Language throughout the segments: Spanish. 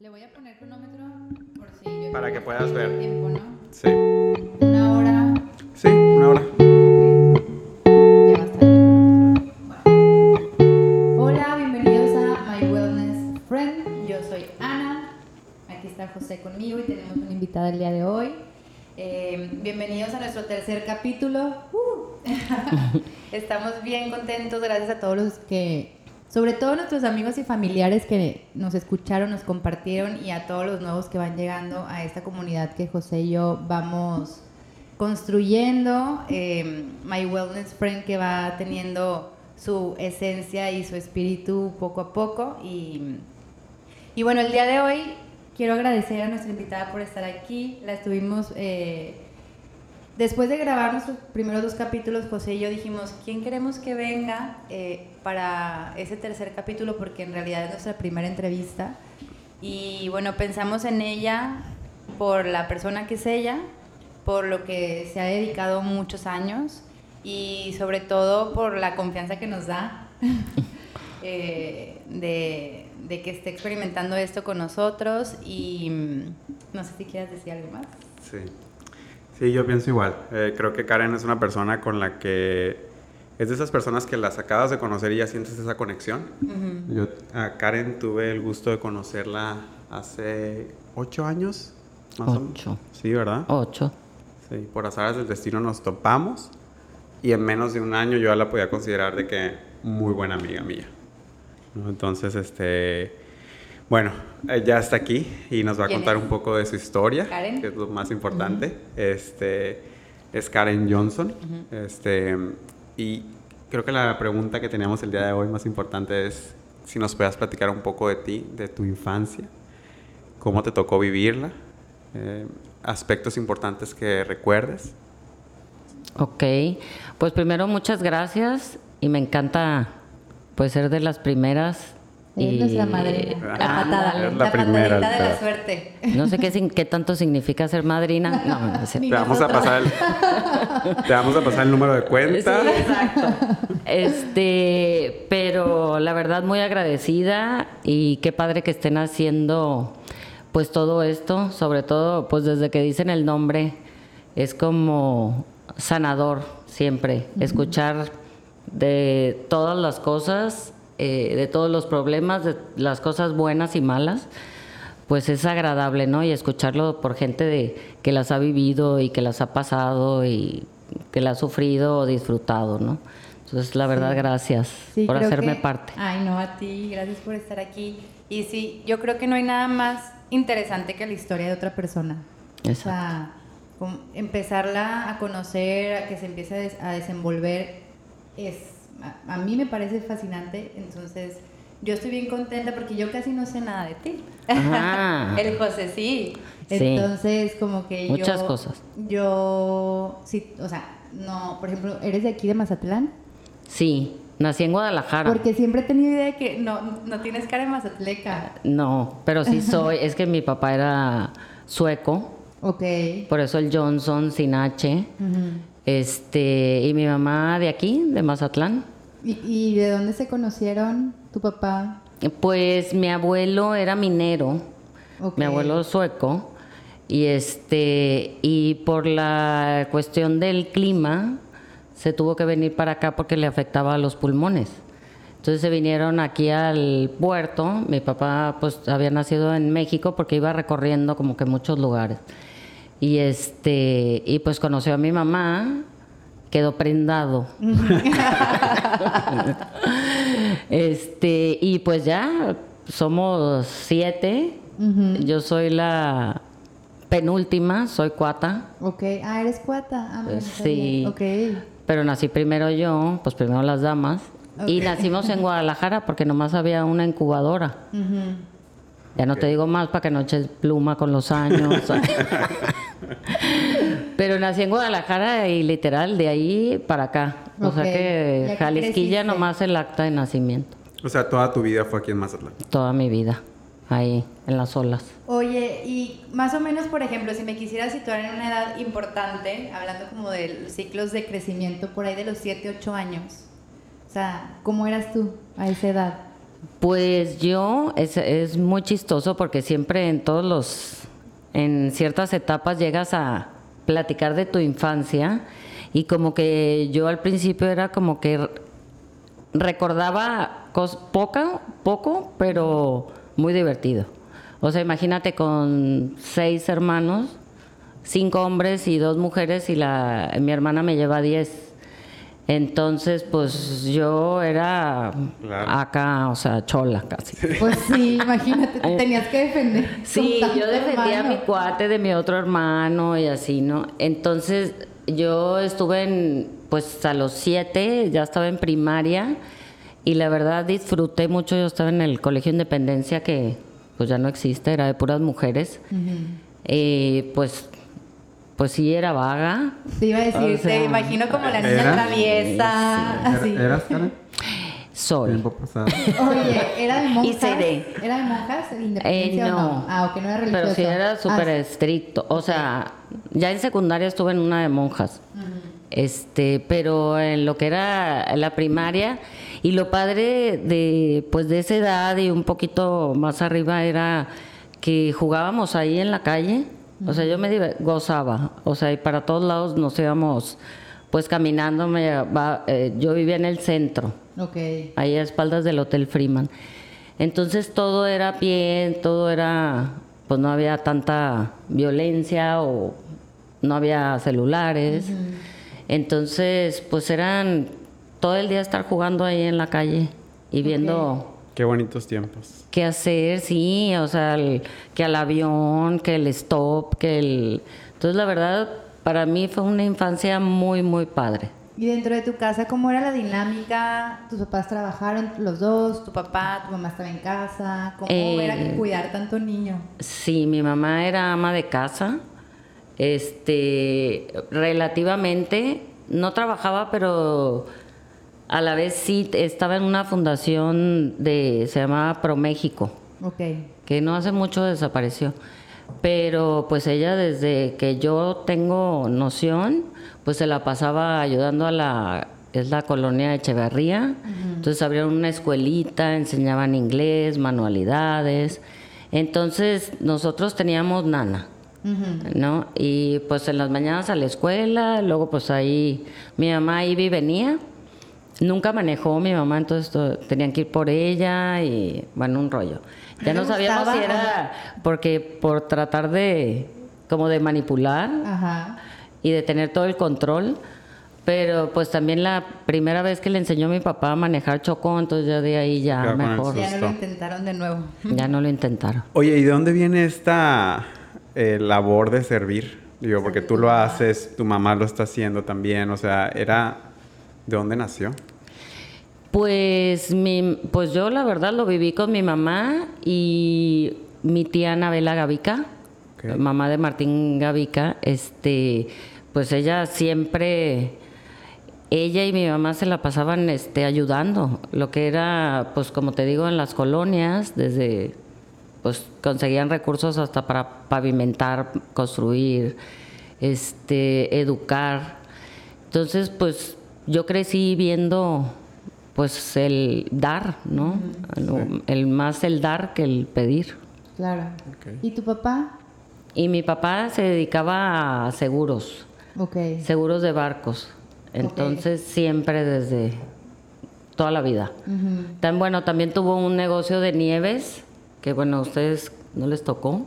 Le voy a poner cronómetro por si yo Para que puedas ver. tiempo, ¿no? Sí. Una hora. Sí, una hora. Ya va. Bueno. Hola, bienvenidos a My Wellness Friend. Yo soy Ana. Aquí está José conmigo y tenemos una invitada el día de hoy. Eh, bienvenidos a nuestro tercer capítulo. Uh. Estamos bien contentos, gracias a todos los que, sobre todo nuestros amigos y familiares que nos escucharon, nos compartieron y a todos los nuevos que van llegando a esta comunidad que José y yo vamos construyendo. eh, My Wellness Friend que va teniendo su esencia y su espíritu poco a poco. Y, y bueno, el día de hoy quiero agradecer a nuestra invitada por estar aquí. La estuvimos... eh, Después de grabar nuestros primeros dos capítulos, José y yo dijimos, ¿quién queremos que venga eh, para ese tercer capítulo? Porque en realidad es nuestra primera entrevista. Y bueno, pensamos en ella por la persona que es ella, por lo que se ha dedicado muchos años y sobre todo por la confianza que nos da eh, de, de que esté experimentando esto con nosotros. Y mm, no sé si quieras decir algo más. Sí. Sí, yo pienso igual. Eh, creo que Karen es una persona con la que es de esas personas que las acabas de conocer y ya sientes esa conexión. Ujú. Yo a Karen tuve el gusto de conocerla hace ocho años. más o menos. Ocho. Sí, ¿verdad? Ocho. Sí, por azares del destino nos topamos y en menos de un año yo ya la podía considerar de que muy buena amiga mía. Entonces, este, bueno, eh, ya está aquí y nos va a ¿Quién contar es? un poco de su historia, Karen. que es lo más importante. Este, es Karen Johnson. Este, y creo que la pregunta que teníamos el día de hoy más importante es si nos puedas platicar un poco de ti, de tu infancia, cómo te tocó vivirla, eh, aspectos importantes que recuerdes. Ok. Pues primero muchas gracias y me encanta pues ser de las primeras. Y- es nuestra madrina, la Ah, patada, es la la, primera, patadita de la suerte. No sé qué, sin- qué tanto significa ser madrina. No, no. Ni Te vamos a pasar el, te vamos a pasar el número de cuenta. Sí, exacto. Este, pero la verdad muy agradecida y qué padre que estén haciendo pues todo esto, sobre todo pues desde que dicen el nombre es como sanador siempre, escuchar de todas las cosas, eh, de todos los problemas, de las cosas buenas y malas, pues es agradable, ¿no? Y escucharlo por gente de, que las ha vivido y que las ha pasado y que la ha sufrido o disfrutado, ¿no? Entonces, la verdad, Sí. gracias Sí, por hacerme que- parte. Ay, no, a ti, gracias por estar aquí. Y sí, yo creo que no hay nada más interesante que la historia de otra persona. O Exacto. sea, com- empezarla a conocer, a que se empiece a, des- a desenvolver, es, a, a mí me parece fascinante. Entonces, yo estoy bien contenta porque yo casi no sé nada de ti. Ah. El José sí. Sí. Entonces, como que Muchas yo... cosas. Yo, sí, o sea, no, por ejemplo, ¿eres de aquí de Mazatlán? Sí, nací en Guadalajara. Porque siempre he tenido idea de que no, no tienes cara de mazatleca. No, pero sí soy, es que mi papá era sueco, Ok. por eso el Johnson sin H. Este, y mi mamá de aquí, de Mazatlán. ¿Y, y de dónde se conocieron tu papá? Pues mi abuelo era minero, mi abuelo sueco, y este, y por la cuestión del clima, se tuvo que venir para acá porque le afectaba a los pulmones. Entonces se vinieron aquí al puerto. Mi papá pues había nacido en México porque iba recorriendo como que muchos lugares. Y este, y pues conoció a mi mamá, quedó prendado. este, y pues ya somos siete. Yo soy la penúltima, soy cuata. Ok. Ah, eres cuata. Ah, no Sí. sabía. Ok. Pero nací primero yo, pues primero las damas. Y nacimos en Guadalajara porque nomás había una incubadora. Ya no te digo más para que no eches pluma con los años. Pero nací en Guadalajara y literal de ahí para acá. O Ok, sea que Jalisquilla creciste. nomás el acta de nacimiento. O sea, toda tu vida fue aquí en Mazatlán. Toda mi vida. Ahí, en las olas. Oye, y más o menos, por ejemplo, si me quisiera situar en una edad importante, hablando como de los ciclos de crecimiento, por ahí de los 7, 8 años. O sea, ¿cómo eras tú a esa edad? Pues yo, es, es muy chistoso porque siempre en todos los, en ciertas etapas llegas a platicar de tu infancia y como que yo al principio era como que recordaba cos, poca, poco, pero muy divertido. O sea, imagínate con seis hermanos, cinco hombres y dos mujeres y la, mi hermana me lleva diez. Entonces, pues yo era Claro. acá, o sea, chola casi. Pues sí, imagínate, te tenías que defender. Eh, Sí, yo defendía a mi cuate de mi otro hermano y así, ¿no? Entonces yo estuve en, pues a los siete, ya estaba en primaria y la verdad disfruté mucho, yo estaba en el Colegio Independencia que pues ya no existe, era de puras mujeres. Eh, pues, pues sí era vaga, Te iba a decir, O sea, te imagino como la niña ¿era? traviesa, así. ¿Eras, Karen? soy. Tiempo pasado. Oye, ¿era de monjas? seré. ¿Era de monjas? ¿De Eh, independencia o no. no? Ah, ok, no era religioso. Pero sí era súper Ah, estricto. O sea, ya en secundaria estuve en una de monjas. Este, pero en lo que era la primaria y lo padre de pues de esa edad y un poquito más arriba era que jugábamos ahí en la calle. O sea, yo me gozaba. O sea, y para todos lados nos íbamos pues caminando. Me, eh, yo vivía en el centro Ok. ahí a espaldas del Hotel Freeman. Entonces todo era bien, todo era, pues no había tanta violencia o no había celulares. Entonces, pues eran todo el día estar jugando ahí en la calle y viendo Qué bonitos tiempos. qué hacer, sí, o sea, el- que al avión, que el stop, que el... Entonces, la verdad, para mí fue una infancia muy, muy padre. Y dentro de tu casa, ¿cómo era la dinámica? ¿Tus papás trabajaron los dos? ¿Tu papá, tu mamá estaba en casa? ¿Cómo Eh, era que cuidar tanto niño? Sí, mi mamá era ama de casa. Este, relativamente, no trabajaba, pero a la vez sí estaba en una fundación de, se llamaba ProMéxico, Ok. que no hace mucho desapareció. Pero pues ella desde que yo tengo noción, pues se la pasaba ayudando a la, es la colonia de Echeverría. Entonces abrieron una escuelita, enseñaban inglés, manualidades. Entonces nosotros teníamos nana. ¿no? Y pues en las mañanas a la escuela, luego pues ahí mi mamá iba y venía. Nunca manejó mi mamá, entonces to- tenían que ir por ella y bueno, un rollo. Ya ¿Le no sabíamos gustaba si era porque por tratar de como de manipular Ajá. y de tener todo el control, pero pues también la primera vez que le enseñó a mi papá a manejar chocó, entonces ya de ahí ya mejor, Ya no lo intentaron de nuevo. ya no lo intentaron. Oye, ¿y de dónde viene esta eh, labor de servir? Digo, porque tú lo haces, tu mamá lo está haciendo también, o sea, era... ¿De dónde nació? Pues, mi, pues yo la verdad lo viví con mi mamá y mi tía Anabela Gavica, mamá de Martín Gavica, este, pues ella siempre, ella y mi mamá se la pasaban este, ayudando, lo que era, pues como te digo, en las colonias, desde, pues conseguían recursos hasta para pavimentar, construir, este, educar. Entonces, pues yo crecí viendo pues el dar, ¿no? El más el dar que el pedir. Claro. ¿Y tu papá? Y mi papá se dedicaba a seguros, Ok. seguros de barcos. Entonces siempre desde toda la vida. Tan bueno, también tuvo un negocio de nieves, que bueno, a ustedes no les tocó.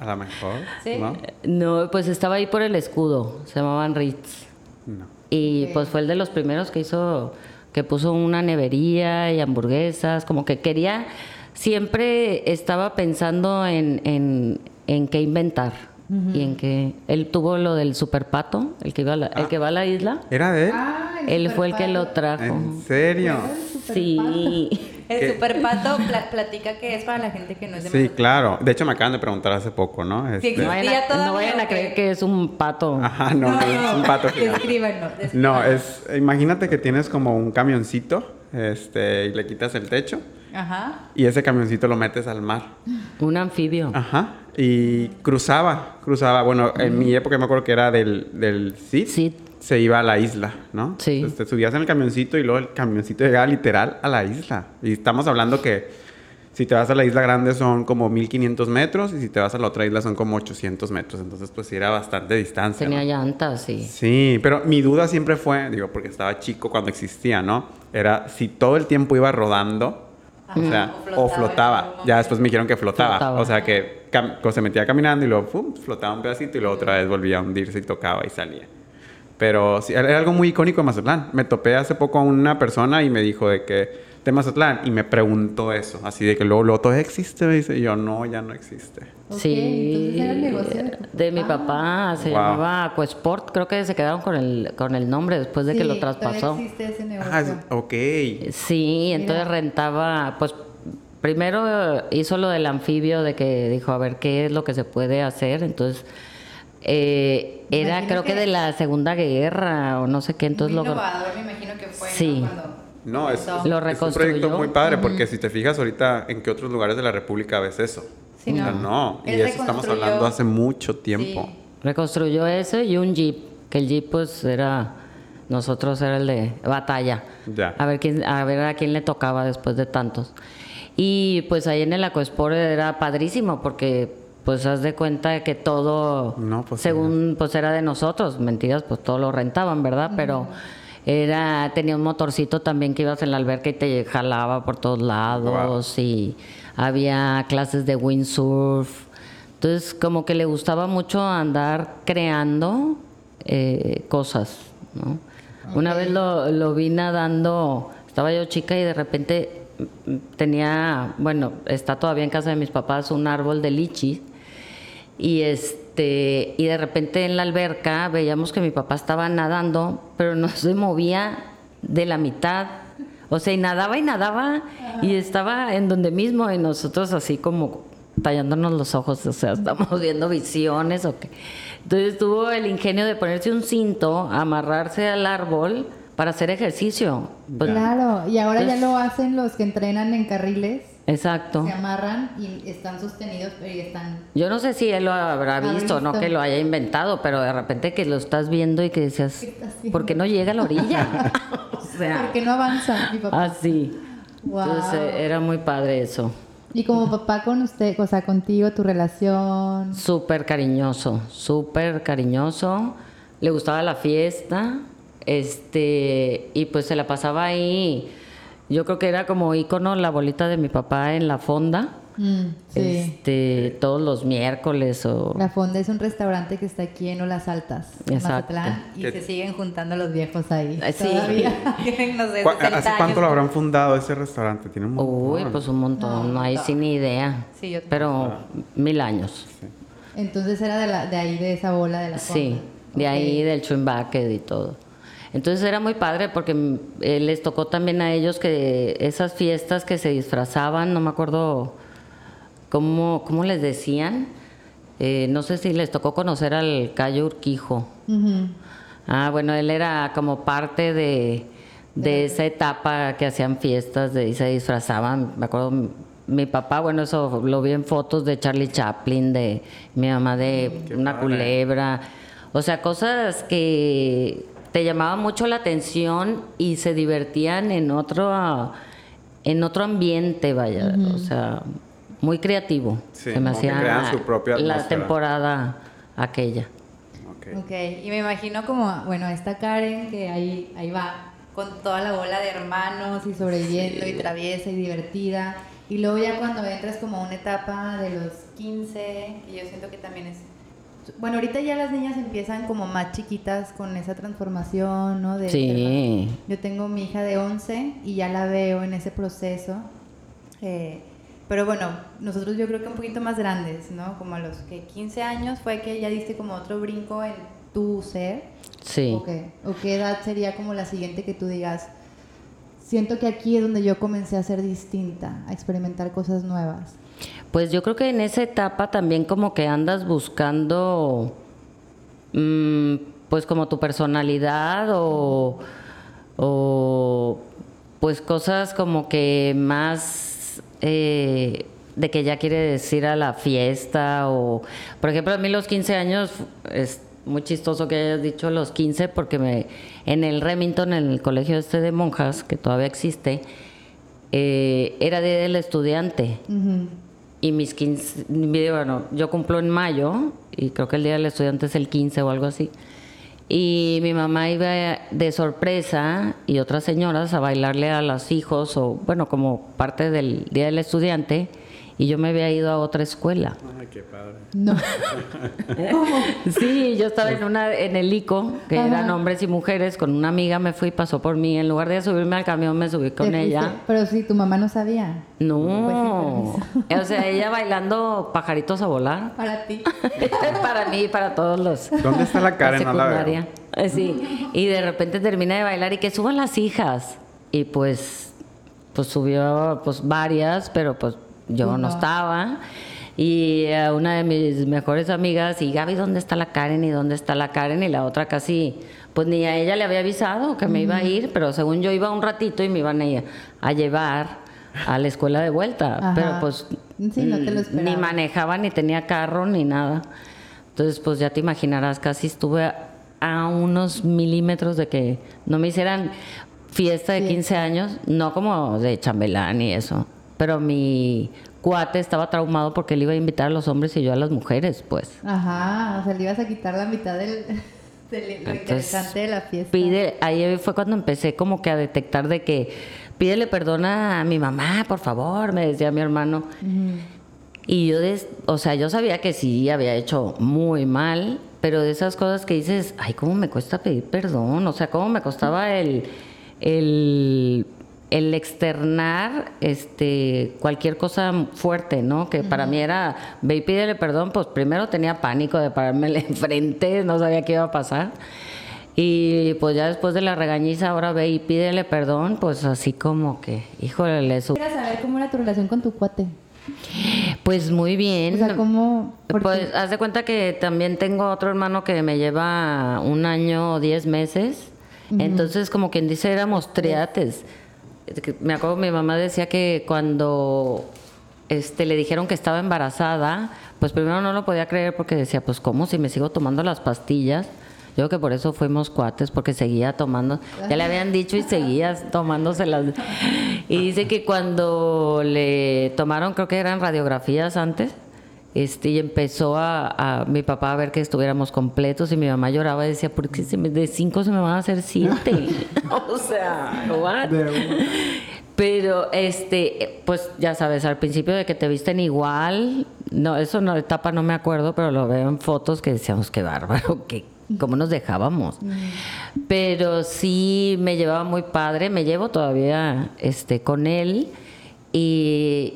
A lo mejor, Sí. ¿no? No, pues estaba ahí por el escudo, se llamaban Ritz. No. Y pues fue el de los primeros que hizo, que puso una nevería y hamburguesas, como que quería, siempre estaba pensando en, en, en qué inventar. Y en que él tuvo lo del superpato, el que, iba a la- el que va a la isla. ¿Era de él? Ah, Él fue el que lo trajo. ¿En serio? Sí. El ¿Qué? superpato pla- platica que es para la gente que no es de Sí, claro. De hecho, me acaban de preguntar hace poco, ¿no? Sí, Este-. No vayan, ¿Existía a, no vayan creer que es un pato. Ajá, no, no, es un pato gigante. Descríbanlo. No, es... Imagínate que tienes como un camioncito, este, y le quitas el techo, Ajá. y ese camioncito lo metes al mar. Un anfibio. Ajá. y cruzaba, cruzaba. Bueno, en mi época me acuerdo que era del, del CID. Sí. Se iba a la isla, ¿no? Sí. Entonces te subías en el camioncito y luego el camioncito llegaba literal a la isla. Y estamos hablando que si te vas a la isla grande son como 1500 metros y si te vas a la otra isla son como 800 metros. Entonces, pues sí era bastante distancia. Tenía ¿no? llantas, sí. Sí, pero mi duda siempre fue, digo, porque estaba chico cuando existía, ¿no? Era si todo el tiempo iba rodando, o sea, o o flotaba Ya después me dijeron que flotaba. Flotaba. O sea, que co- se metía caminando y luego ¡pum! flotaba un pedacito y luego otra vez volvía a hundirse y tocaba y salía. Pero sí, era algo muy icónico de Mazatlán. Me topé hace poco a una persona y me dijo de que de Mazatlán y me preguntó eso, así de que luego, luego todavía existe, me dice, y yo no, ya no existe. Ok, sí, entonces era el negocio de mi papá. papá, se Wow. llamaba Aquasport, creo que se quedaron con el, con el nombre después de que Sí, lo traspasó. existe ese negocio. Ah, ok. Sí, entonces Mira. rentaba, pues primero hizo lo del anfibio de que dijo, a ver qué es lo que se puede hacer, entonces eh, era Imagino creo que, que- de la Segunda Guerra o no sé qué, entonces lo... innovador, me imagino que fue. ¿no? Sí. Cuando No, es. Lo es un reconstruyó. proyecto muy padre porque si te fijas ahorita en qué otros lugares de la República ves eso. Sí, O sea, no. no. Y Él eso estamos hablando hace mucho tiempo. Sí. Reconstruyó ese y un jeep, que el jeep pues era, nosotros era el de batalla. Ya. A ver quién, a ver a quién le tocaba después de tantos. Y pues ahí en el Aquasport era padrísimo porque pues haz de cuenta que todo, No, pues, según pues era de nosotros, mentiras, pues todo lo rentaban, ¿verdad? Pero era, tenía un motorcito también que ibas en la alberca y te jalaba por todos lados y había clases de windsurf. Entonces, como que le gustaba mucho andar creando eh, cosas, ¿no? Una vez lo, lo vi nadando, estaba yo chica y de repente mm, tenía, bueno, está todavía en casa de mis papás un árbol de lichis y este y de repente en la alberca veíamos que mi papá estaba nadando, pero no se movía de la mitad. O sea, y nadaba y nadaba y estaba en donde mismo y nosotros así como tallándonos los ojos, o sea, estamos viendo visiones o qué. Entonces tuvo el ingenio de ponerse un cinto, amarrarse al árbol para hacer ejercicio. Pues, Claro, y ahora ya lo hacen los que entrenan en carriles. Exacto. Se amarran y están sostenidos, y están. Yo no sé si él lo habrá Habrá visto, no visto. que lo haya inventado, pero de repente que lo estás viendo y que decías, ¿Qué? ¿por qué no llega a la orilla? o sea, Porque no avanza mi papá. así. Wow. Entonces era muy padre eso. Y como papá con usted, o sea, contigo, tu relación. Súper cariñoso, súper cariñoso. Le gustaba la fiesta, este, y pues se la pasaba ahí. Yo creo que era como ícono la bolita de mi papá en la fonda. Mm, sí. Este, todos los miércoles o La Fonda es un restaurante que está aquí en Olas Altas, en Exacto. Mazatlán, y Que- se siguen juntando los viejos ahí. Eh, sí. Todavía tienen, no sé, ¿Cu- 60 ¿Hace cuánto lo habrán fundado ese restaurante? Tiene un montón. Uy, pues un montón, no, hay no. sin ni idea. Sí, yo- pero mil años. Entonces era de, la, de ahí, de esa bola de la Fonda. Sí, de ahí del Twin Bucket y todo. Entonces era muy padre porque mm, eh, les tocó también a ellos que esas fiestas que se disfrazaban, no me acuerdo cómo, cómo les decían. Eh, no sé si les tocó conocer al Cayo Urquijo. Ah, bueno, él era como parte de, de esa etapa que hacían fiestas de, y se disfrazaban. Me acuerdo, mi papá, bueno, eso lo vi en fotos de Charlie Chaplin, de mi mamá de Qué una padre. culebra. O sea, cosas que te llamaban mucho la atención y se divertían en otro, en otro ambiente, vaya. O sea, muy creativo. Sí, se me hacía crean su propia la temporada aquella. Ok. Ok, y me imagino como, bueno, esta Karen que ahí, ahí va, con toda la bola de hermanos y sobreviviendo y traviesa y divertida. Y luego ya cuando entras como a una etapa de los 15, que yo siento que también es... Bueno, ahorita ya las niñas empiezan como más chiquitas con esa transformación, ¿no? De Sí. Yo tengo mi hija de 11 y ya la veo en ese proceso. Eh, pero bueno, nosotros yo creo que un poquito más grandes, ¿no? Como a los que 15 años fue que ya diste como otro brinco en tu ser. Sí. ¿O qué? ¿O qué edad sería como la siguiente que tú digas? Siento que aquí es donde yo comencé a ser distinta, a experimentar cosas nuevas. Pues yo creo que en esa etapa también como que andas buscando, mm, pues como tu personalidad o, o, pues cosas como que más, eh, de que ya quieres ir a la fiesta o, por ejemplo, a mí los 15 años es muy chistoso que hayas dicho los 15 porque me, en el Remington, en el colegio este de monjas, que todavía existe, eh, era Día del Estudiante. Y mis 15, bueno, yo cumplo en mayo y creo que el Día del Estudiante es el 15 o algo así. Y mi mamá iba de sorpresa y otras señoras a bailarle a los hijos o bueno, como parte del Día del Estudiante y yo me había ido a otra escuela. Ay, qué padre. No. Sí, yo estaba en una en el ICO, que Ajá. eran hombres y mujeres, con una amiga me fui, pasó por mí, en lugar de subirme al camión me subí con ella. fuiste, Pero sí, tu mamá no sabía. No, Pues o sea, ella bailando pajaritos a volar. Para ti. para mí y para todos los ¿Dónde está la la Karen? No la veo. secundaria. Eh, Sí, y de repente termina de bailar y que suban las hijas. Y pues, pues subió pues varias, pero pues yo no no. estaba. Y a una de mis mejores amigas, y Gaby, ¿dónde está la Karen? ¿Y dónde está la Karen? Y la otra casi, pues ni a ella le había avisado que me iba a ir, pero según yo iba un ratito y me iban a, a llevar a la escuela de vuelta. Ajá. Pero pues Sí, no te lo mm, ni manejaba, ni tenía carro, ni nada. Entonces, pues ya te imaginarás, casi estuve a, a unos milímetros de que no me hicieran fiesta de Sí. 15 años, no como de chambelán y eso. Pero mi cuate estaba traumado porque él iba a invitar a los hombres y yo a las mujeres, pues. Ajá, o sea, le ibas a quitar la mitad del, del- lo Entonces, interesante de la fiesta. Pide, ahí fue cuando empecé como que a detectar de que pídele perdón a mi mamá, por favor, me decía mi hermano. Y yo, des- o sea, yo sabía que sí había hecho muy mal, pero de esas cosas que dices, ay, cómo me cuesta pedir perdón, o sea, cómo me costaba el, el, el externar este, cualquier cosa fuerte, ¿no? Que para mí era, ve y pídele perdón, pues primero tenía pánico de parármele enfrente, no sabía qué iba a pasar. Y pues ya después de la regañiza, ahora ve y pídele perdón, pues así como que, híjole, le su- Quisiera saber cómo era tu relación con tu cuate. Pues muy bien. O sea, cómo... Pues haz de cuenta que también tengo otro hermano que me lleva un año o diez meses. Entonces, como quien dice, éramos triates. Me acuerdo, mi mamá decía que cuando este, le dijeron que estaba embarazada, pues primero no lo podía creer porque decía, pues ¿cómo si me sigo tomando las pastillas? Yo creo que por eso fuimos cuates, porque seguía tomando. Ya le habían dicho y seguía tomándoselas. Y dice que cuando le tomaron, creo que eran radiografías antes, este, y empezó a, a mi papá a ver que estuviéramos completos y mi mamá lloraba y decía, ¿por qué se me- de cinco se me van a hacer siete? o sea, what? Pero, este, pues ya sabes, al principio de que te visten igual, no, eso no, etapa no me acuerdo, pero lo veo en fotos que decíamos, qué bárbaro, que cómo nos dejábamos. Pero sí me llevaba muy padre, me llevo todavía este, con él y,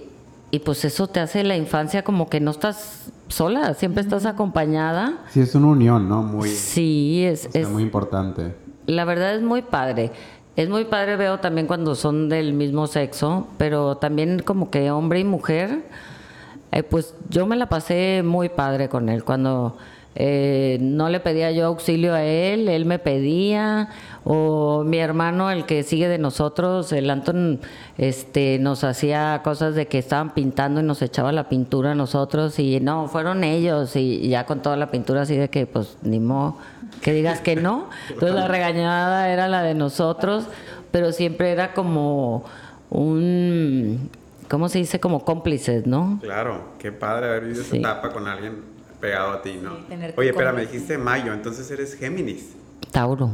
y pues eso te hace la infancia como que no estás sola, siempre estás acompañada. Sí, es una unión, ¿no? Muy, Sí, es, o sea, es, muy importante. la verdad es muy padre. Es muy padre, veo también cuando son del mismo sexo, pero también como que hombre y mujer, eh, pues yo me la pasé muy padre con él. Cuando eh, no le pedía yo auxilio a él, él me pedía, o mi hermano, el que sigue de nosotros, el Anton, este, nos hacía cosas de que estaban pintando y nos echaba la pintura a nosotros, y no, fueron ellos, y ya con toda la pintura así de que, pues, ni modo que digas que no. Entonces la regañada era la de nosotros, pero siempre era como un, ¿cómo se dice? Como cómplices, ¿no? Claro, qué padre haber vivido Sí. esa etapa con alguien pegado a ti, ¿no? Sí, tener tu Oye, espera, me dijiste mayo, entonces eres Géminis. Tauro,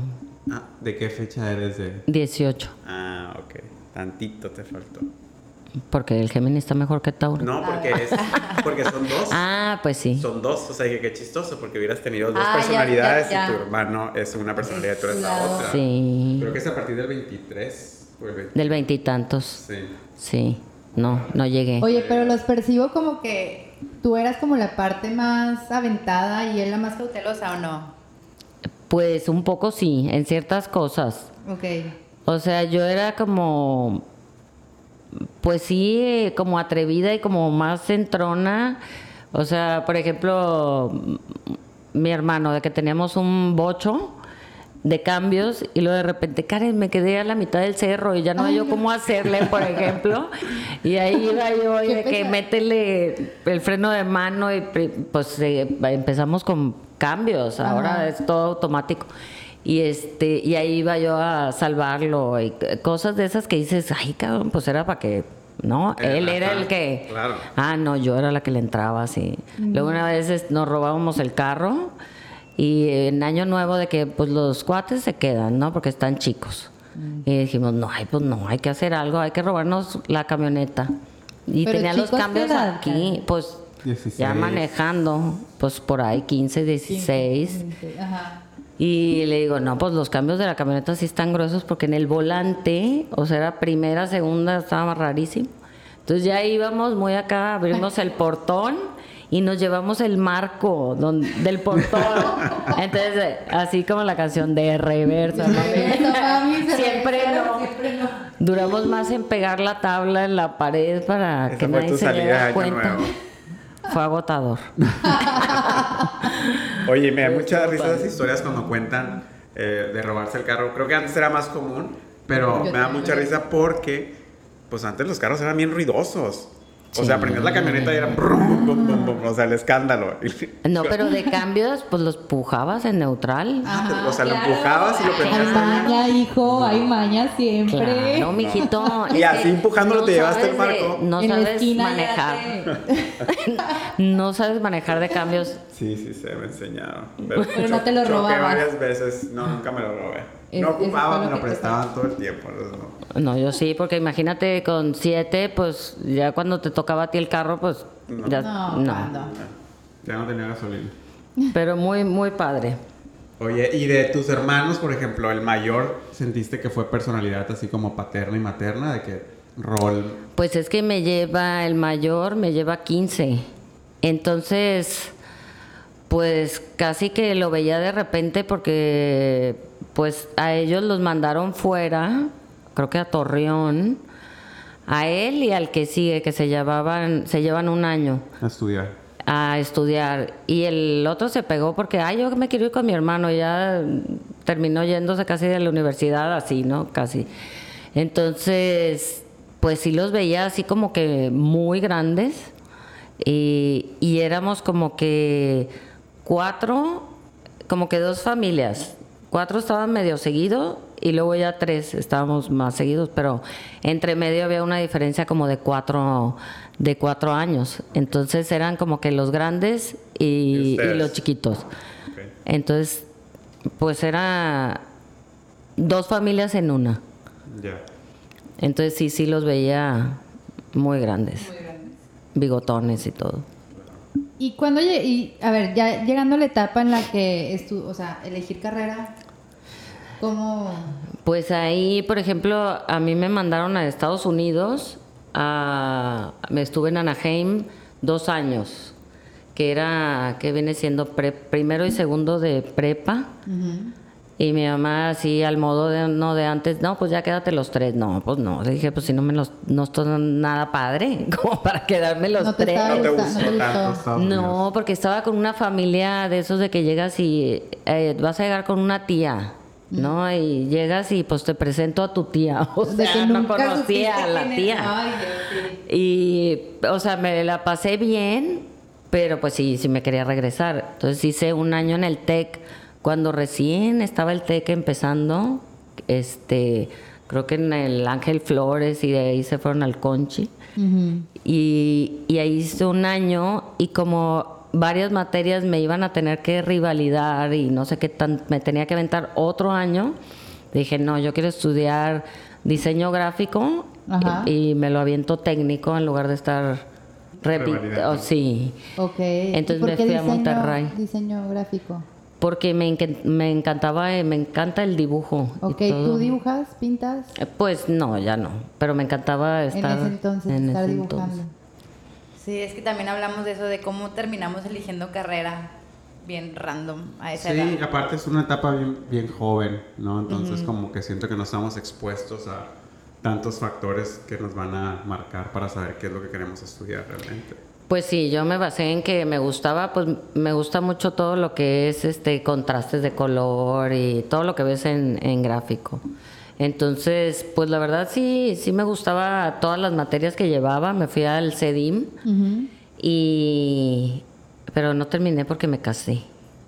Ah, ¿de qué fecha eres de...? 18, Ah, ok. Tantito te faltó. porque el Géminis está mejor que Tauro. No, porque es... Porque son dos. Ah, pues sí. Son dos, o sea, que qué chistoso, porque hubieras tenido dos Ah, personalidades ya, ya. y tu hermano es una personalidad y tú eres la otra. Sí, Creo que es a partir del 23. o el 20. del veintitantos. Sí. Sí, no, no llegué. Oye, pero los percibo como que tú eras como la parte más aventada y él la más cautelosa, ¿o no? Pues un poco sí, en ciertas cosas. Ok. O sea, yo era como, pues sí, como atrevida y como más centrona. O sea, por ejemplo, mi hermano, de que teníamos un bocho, de cambios y luego de repente, Karen, me quedé a la mitad del cerro y ya no hay yo cómo hacerle, por ejemplo. Y ahí iba yo y de que métele el freno de mano y pri- pues eh, empezamos con cambios, ahora Ajá. es todo automático. Y este y ahí iba yo a salvarlo y cosas de esas que dices, ay, cabrón, pues era para que no, él era el que claro. Ah, no, yo era la que le entraba así. Luego una vez nos robábamos el carro y en año nuevo de que pues los cuates se quedan, ¿no? Porque están chicos. Y dijimos, no, ay, pues no, hay que hacer algo, hay que robarnos la camioneta. Y Pero tenía los chicos, ¿qué cambios edad, aquí, pues 16. ya manejando, pues por ahí 15, 16. Ajá. Y le digo, no, pues los cambios de la camioneta sí están gruesos porque en el volante, o sea, era primera, segunda, estaba rarísimo. Entonces ya íbamos muy acá, abrimos el portón y nos llevamos el marco don- del portón. Entonces, así como la canción de reversa. Mami, siempre no. siempre no. Duramos más en pegar la tabla en la pared para Esa que nadie se diera cuenta. nuevo. Fue agotador. Oye, me da mucha risa esas historias cuando cuentan eh, de robarse el carro. Creo que antes era más común, pero Yo me da también. mucha risa porque, pues antes los carros eran bien ruidosos. O sea, prendías la camioneta y era brum, bum, bum, bum, o sea, el escándalo. No, pero de cambios, pues los pujabas en neutral. Ajá, o sea, lo claro. empujabas y lo Hay prendías maña, hijo, hay maña siempre. Claro, mijito. Y es así empujándolo te llevaste el sabes de- marco. no en la sabes esquina manejar. no sabes manejar de cambios. Sí, sí, se me enseñaron. Pero no te lo robabas. varias veces. No, nunca me lo robé. Es- no eso fue ocupaba, lo me lo prestaban todo el tiempo. no. No, yo sí, porque imagínate con siete, pues ya cuando te tocaba a ti el carro, pues ya No, no. Ya no tenía gasolina. Pero muy, muy padre. Oye, y de tus hermanos, por ejemplo, el mayor, ¿sentiste que fue personalidad así como paterna y materna? De que rol. Pues es que me lleva, el mayor me lleva 15. Entonces, pues casi que lo veía de repente porque pues a ellos los mandaron fuera, creo que a Torreón, a él y al que sigue, que se llevaban, se llevan un año A estudiar. a estudiar. Y el otro se pegó porque ay yo me quiero ir con mi hermano ya terminó yéndose casi de la universidad así no casi. Entonces pues sí los veía así como que muy grandes y, y éramos como que cuatro como que dos familias cuatro estaban medio seguidos y luego ya tres estábamos más seguidos pero entre medio había una diferencia como de cuatro de cuatro años. Entonces eran como que los grandes Y y, ustedes. y los chiquitos. Entonces pues era dos familias en una. Entonces sí sí los veía muy grandes. Bigotones y todo Y cuando, y, a ver, ya llegando a la etapa en la que, estu o sea, elegir carrera, ¿cómo? Pues ahí, por ejemplo, a mí me mandaron a Estados Unidos, a- me estuve en Anaheim dos años, que era, que viene siendo pre- primero y segundo de prepa. Y mi mamá así al modo de no de antes, no, pues ya quédate los tres. No, pues no. Le dije, pues si no me los, no estoy nada padre, como para quedarme los No te tres. estaba No te gusta- gustó no te tanto gustó. Estados No, Unidos. porque estaba con una familia de esos de que llegas y eh, vas a llegar con una tía, ¿no? Y llegas y pues te presento a tu tía. O De sea, que no conocía a la tía. Ay, sí. Y, o sea, me la pasé bien, pero pues sí, sí me quería regresar. Entonces hice un año en el TEC, cuando recién estaba el TEC empezando, este, creo que en el Ángel Flores y de ahí se fueron al Conchi. Y, y ahí hice un año y como varias materias me iban a tener que rivalidar y no sé qué tan, me tenía que aventar otro año, dije, no, yo quiero estudiar diseño gráfico y, y me lo aviento técnico en lugar de estar repitiendo. Revalidando. sí, Ok. Entonces ¿Y por me fui a Monterrey. Diseño gráfico. Porque me, me encantaba, eh, me encanta el dibujo. y Ok, todo. ¿tú dibujas, pintas? Eh, Pues no, ya no, pero me encantaba estar en ese entonces, en estar ese dibujando. entonces. Sí, es que también hablamos de eso, de cómo terminamos eligiendo carrera bien random a esa Sí, edad. aparte es una etapa bien, bien joven, ¿no? Entonces como que siento que no estamos expuestos a tantos factores que nos van a marcar para saber qué es lo que queremos estudiar realmente. Pues sí, yo me basé en que me gustaba, pues me gusta mucho todo lo que es este contrastes de color y todo lo que ves en, en gráfico. Entonces, pues la verdad sí, sí me gustaba todas las materias que llevaba. Me fui al CEDIM y pero no terminé porque me casé.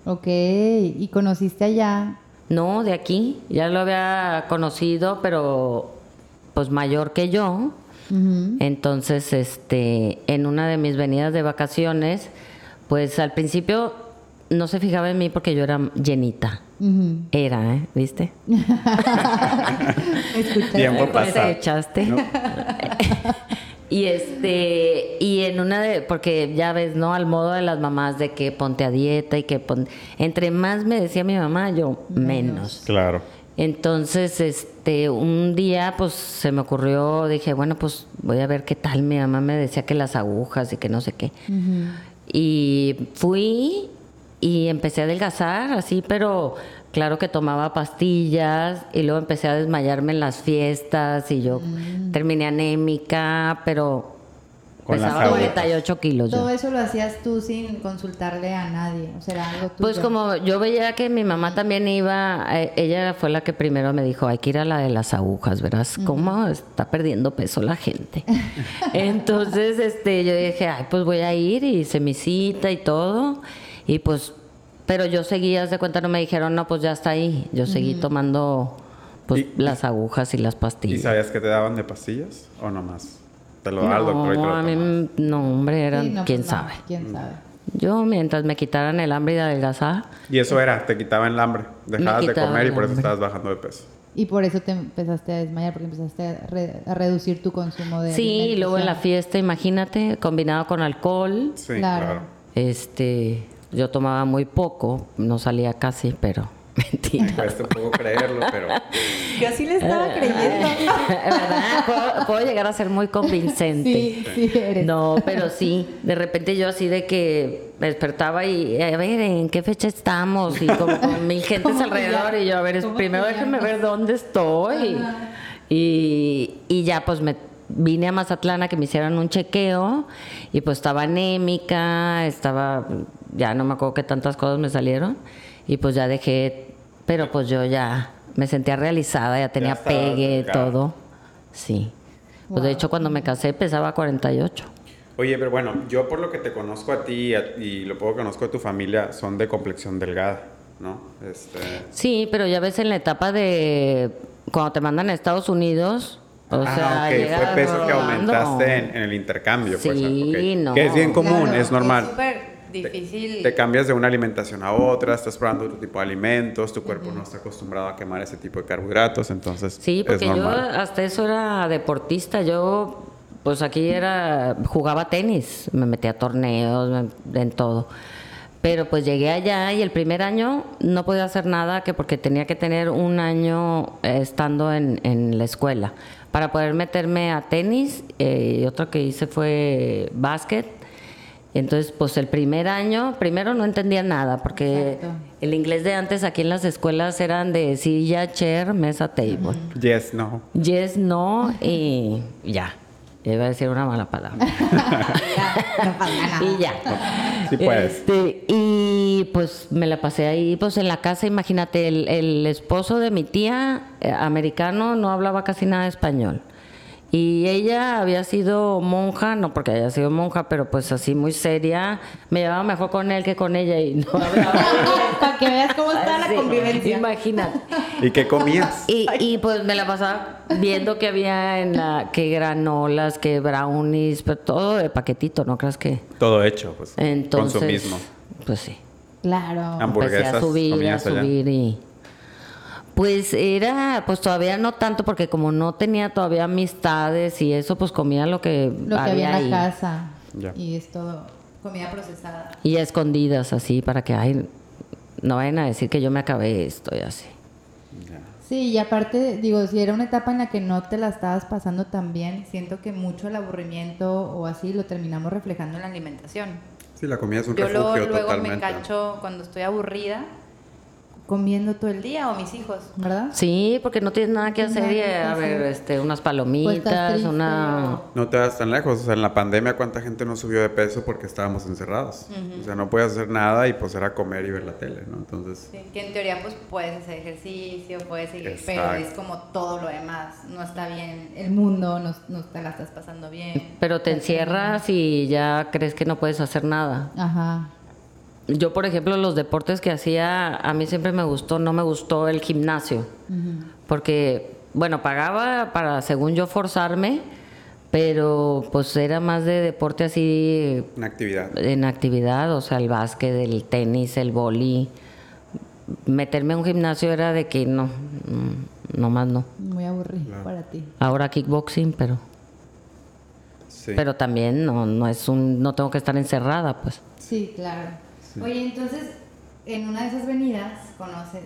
Ok, y conociste allá. No, de aquí, ya lo había conocido, pero pues mayor que yo. Entonces, este, en una de mis venidas de vacaciones, pues al principio no se fijaba en mí porque yo era llenita. Era, ¿eh? ¿Viste? Tiempo Te pasado. echaste. ¿no? Y este, y en una de, porque ya ves, ¿no? Al modo de las mamás de que ponte a dieta y que pon, entre más me decía mi mamá, yo menos. Claro. Entonces, este, un día, pues, se me ocurrió, dije, bueno, pues, voy a ver qué tal. Mi mamá me decía que las agujas y que no sé qué. Y fui y empecé a adelgazar, así, pero claro que tomaba pastillas y luego empecé a desmayarme en las fiestas y yo terminé anémica, pero Con pesaba agujas. 48 kilos. yo. Todo eso lo hacías tú sin consultarle a nadie. O sea, era algo tuyo. Pues como yo veía que mi mamá también iba, eh, ella fue la que primero me dijo, hay que ir a la de las agujas, verás cómo está perdiendo peso la gente. Entonces, este, yo dije, ay, pues voy a ir y hice mi cita y todo. Y pues, pero yo seguía, de cuenta, no me dijeron, no, pues ya está ahí. Yo seguí tomando pues Y- las agujas y las ¿Y pastillas. sabías que te daban de pastillas o no más? Te lo da el doctor y te no, lo a mí, no, hombre, Sí, no, quién no, sabe. ¿Quién sabe? Yo, mientras me quitaran el hambre y la adelgazada, Y eso era, te quitaban el hambre. Dejabas de comer y por eso estabas bajando de peso. Y por eso te empezaste a desmayar, porque empezaste a, re- a reducir tu consumo de Sí, y luego en la fiesta, imagínate, combinado con alcohol. Sí, Claro. claro. Este, yo tomaba muy poco, no salía casi, pero mentira. Cuesta un poco creerlo, pero Yo sí le estaba creyendo. ¿Verdad? Puedo, puedo llegar a ser muy convincente. Sí, sí eres. No, pero sí, de repente yo así de que me despertaba y a ver en qué fecha estamos y como con mil gentes ¿Cómo te alrededor y yo a ver ¿Cómo primero déjenme ver dónde estoy y, y ya pues me vine a Mazatlán a que me hicieran un chequeo y pues estaba anémica, estaba ya no me acuerdo qué tantas cosas me salieron y pues ya dejé, pero pues yo ya me sentía realizada, ya tenía estabas pegue, delgada. todo. Sí. Pues de Wow. hecho cuando me casé pesaba 48. Oye, pero bueno, yo por lo que te conozco a ti y, a- y lo poco que conozco de tu familia, son de complexión delgada, ¿no? Este, Sí, pero ya ves en la etapa de cuando te mandan a Estados Unidos, o ah, sea, ok, llegas fue peso que rodando. aumentaste en, en el intercambio, pues, Sí, ok. no. Que es bien común, Claro, es normal. Es difícil. Te cambias de una alimentación a otra, estás probando otro tipo de alimentos, tu cuerpo no está acostumbrado a quemar ese tipo de carbohidratos, entonces Sí, es porque yo hasta eso era deportista. Yo, pues aquí era, jugaba tenis, me metía a torneos, me- en todo. Pero pues llegué allá y el primer año no podía hacer nada que porque tenía que tener un año eh, estando en, en la escuela para poder meterme a tenis eh, y otro que hice fue básquet. Entonces, pues el primer año, primero no entendía nada, porque Exacto. el inglés de antes aquí en las escuelas eran de silla, chair, mesa, table. Yes, no. Yes, no y ya. Iba a decir una mala palabra. Y ya. Sí puedes. Este, y pues me la pasé ahí, pues en la casa, imagínate, el, el esposo de mi tía, eh, americano, no hablaba casi nada de español. Y ella había sido monja, no porque haya sido monja, pero pues así muy seria. Me llevaba mejor con él que con ella y no hablaba. Para que veas cómo está la convivencia. Imagínate. ¿Y qué comías? Y, y, pues me la pasaba viendo que había en la, que granolas, que brownies, pero todo de paquetito, ¿no creas que? Todo hecho, pues. Entonces, Consumismo. pues sí. Claro. Hamburg- Empecé a Hamburguesas subir, a allá. subir y... Pues era, pues todavía no tanto, porque como no tenía todavía amistades y eso, pues comía lo que, Lo que había en ahí. la casa. Ya. Y es todo comida procesada. Y a escondidas así, para que, ay, no vayan a decir que yo me acabé esto y así. Ya. Sí, y aparte, digo, si era una etapa en la que no te la estabas pasando tan bien, siento que mucho el aburrimiento o así lo terminamos reflejando en la alimentación. Sí, la comida es un Yo luego, refugio luego me cacho cuando estoy aburrida, comiendo todo el día o mis hijos. ¿Verdad? Sí, porque no tienes nada que No hacer y nada que a ver, hacer. este, unas Pues palomitas, una... No te vas tan lejos. O sea, en la pandemia, ¿cuánta gente no subió de peso porque estábamos encerrados? O sea, no podías hacer nada y pues era comer y ver la tele, ¿no? Entonces, Sí, que en teoría pues puedes hacer ejercicio, puedes seguir, pero Exacto. es como todo lo demás, no está bien, El mundo nos, nos te la estás pasando bien. Pero te encierras y ya crees que no puedes hacer nada. Ajá. Yo, por ejemplo, los deportes que hacía, a mí siempre me gustó, no me gustó el gimnasio. Porque, bueno, pagaba para, según yo, forzarme, pero pues era más de deporte así una actividad. en actividad, o sea, el básquet, el tenis, el boli. Meterme a un gimnasio era de que no, no más no. Muy aburrido Claro. para ti. Ahora kickboxing, pero Sí. pero también no no es un no tengo que estar encerrada, pues. Sí, claro. Oye, entonces, en una de esas venidas conoces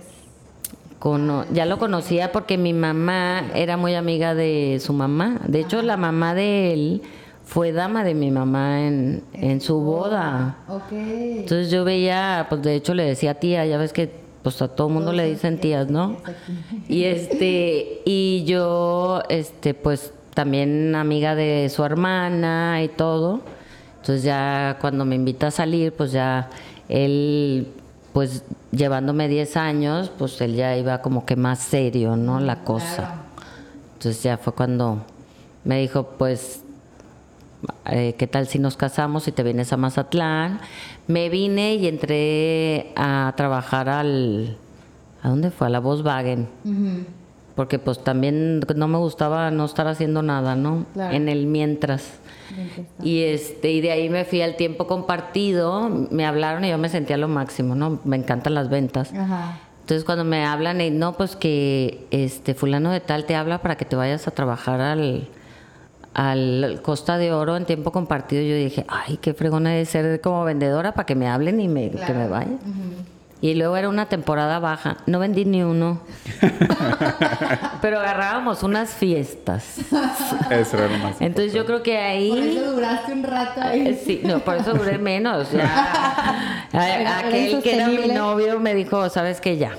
Cono- ya lo conocía porque mi mamá era muy amiga de su mamá. De hecho, la mamá de él fue dama de mi mamá en, en su boda. Ok. Entonces yo veía, pues de hecho le decía tía, ya ves que pues a todo mundo le dicen tías, ¿no? Y este, y yo, este, pues también amiga de su hermana y todo. Entonces ya cuando me invita a salir, pues ya él, pues llevándome 10 años, pues él ya iba como que más serio, ¿no? La cosa. Entonces ya fue cuando me dijo, pues, eh, ¿qué tal si nos casamos y te vienes a Mazatlán? Me vine y entré a trabajar al... ¿A dónde fue? A la Volkswagen. Porque pues también no me gustaba no estar haciendo nada, ¿no? Claro. En el mientras. Y este y de ahí me fui al tiempo compartido, me hablaron y yo me sentía lo máximo, ¿no? Me encantan las ventas. Ajá. Entonces cuando me hablan y no, pues que este fulano de tal te habla para que te vayas a trabajar al al Costa de Oro en tiempo compartido, yo dije, ay, qué fregona de ser como vendedora para que me hablen y me, que me vaya. Y luego era una temporada baja, no vendí ni uno. Pero agarrábamos unas fiestas. Eso era lo más Entonces yo creo que Por ahí... eso duraste un rato Eh, ahí. Sí, no, por eso duré menos. Ya. A- aquel que era mi novio me dijo, ¿sabes qué? Ya.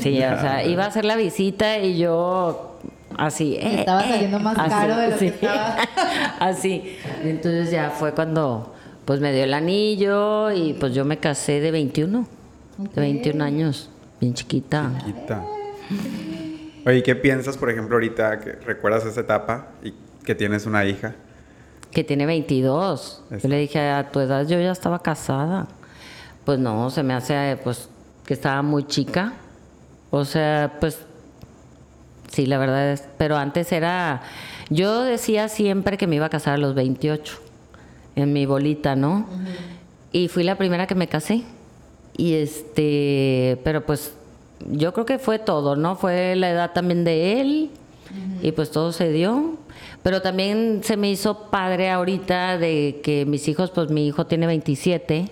Sí, o sea, iba a hacer la visita y yo así. eh, Estaba eh, saliendo más así, caro de lo que sí. estaba. así. Entonces ya fue cuando pues me dio el anillo y pues yo me casé de 21. De 21 años. Bien chiquita. Quita. Oye, ¿y ¿qué piensas, por ejemplo, ahorita que recuerdas esa etapa y que tienes una hija? que tiene 22. Eso. Yo le dije, a tu edad yo ya estaba casada. Pues no, se me hace, pues, que estaba muy chica. O sea, pues, sí, la verdad es, pero antes era, yo decía siempre que me iba a casar a los 28, en mi bolita, ¿no? Y fui la primera que me casé. Y este, pero pues, yo creo que fue todo, ¿no? Fue la edad también de él. Y pues todo se dio. Pero también se me hizo padre ahorita de que mis hijos, pues mi hijo tiene 27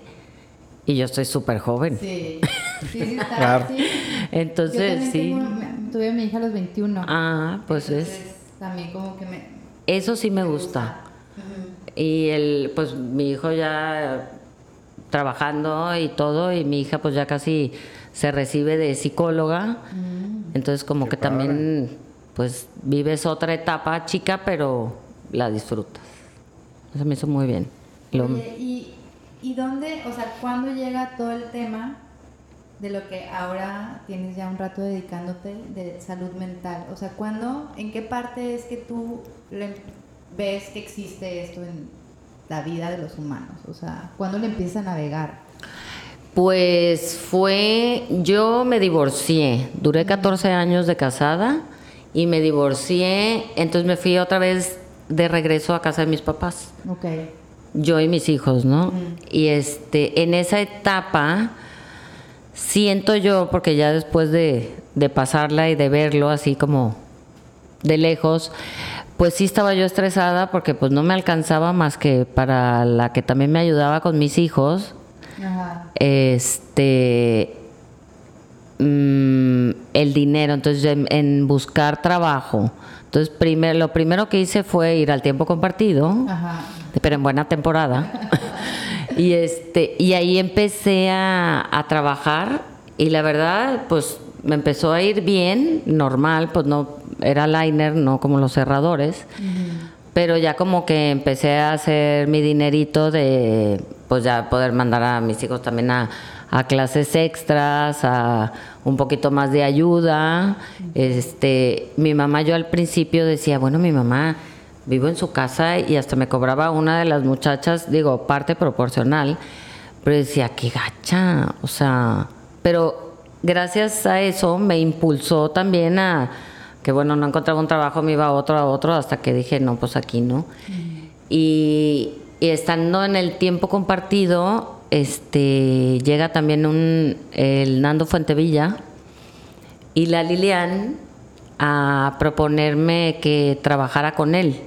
y yo estoy súper joven. Sí. Sí, sí, está. Claro. sí. Yo Entonces, también sí. tengo- tuve a mi hija a los 21. Ah, pues es. Entonces, también como que me... Eso sí me gusta. Y el, pues mi hijo ya trabajando y todo, y mi hija pues ya casi se recibe de psicóloga. Entonces como Qué que también pues vives otra etapa chica, pero la disfrutas. Eso me hizo muy bien. Lo- Oye, ¿y, ¿y dónde, o sea, cuándo llega todo el tema de lo que ahora tienes ya un rato dedicándote de salud mental? O sea, ¿cuándo, en qué parte es que tú le- ves que existe esto en la vida de los humanos? O sea, ¿cuándo le empiezas a navegar? Pues fue, yo me divorcié, duré 14 años de casada y me divorcié, entonces me fui otra vez de regreso a casa de mis papás. Ok. yo y mis hijos, ¿no? Y este, en esa etapa siento yo, porque ya después de, de pasarla y de verlo así como de lejos, pues sí estaba yo estresada porque pues no me alcanzaba más que para la que también me ayudaba con mis hijos, Ajá. este mm, el dinero, entonces en, en buscar trabajo. Entonces, primer, lo primero que hice fue ir al tiempo compartido Ajá. pero en buena temporada. y este y ahí empecé a, a trabajar y la verdad, pues me empezó a ir bien, normal, pues no era liner, no como los cerradores. Pero ya como que empecé a hacer mi dinerito de pues ya poder mandar a mis hijos también a, a clases extras, a un poquito más de ayuda. Este, mi mamá yo al principio decía, bueno, mi mamá vivo en su casa y hasta me cobraba una de las muchachas, digo, parte proporcional, pero decía, qué gacha, o sea, pero gracias a eso me impulsó también a que bueno, no encontraba un trabajo, me iba a otro, a otro, hasta que dije, no, pues aquí no. Y, y estando en el tiempo compartido, este, llega también un, el Nando Fuentevilla y la Lilian a proponerme que trabajara con él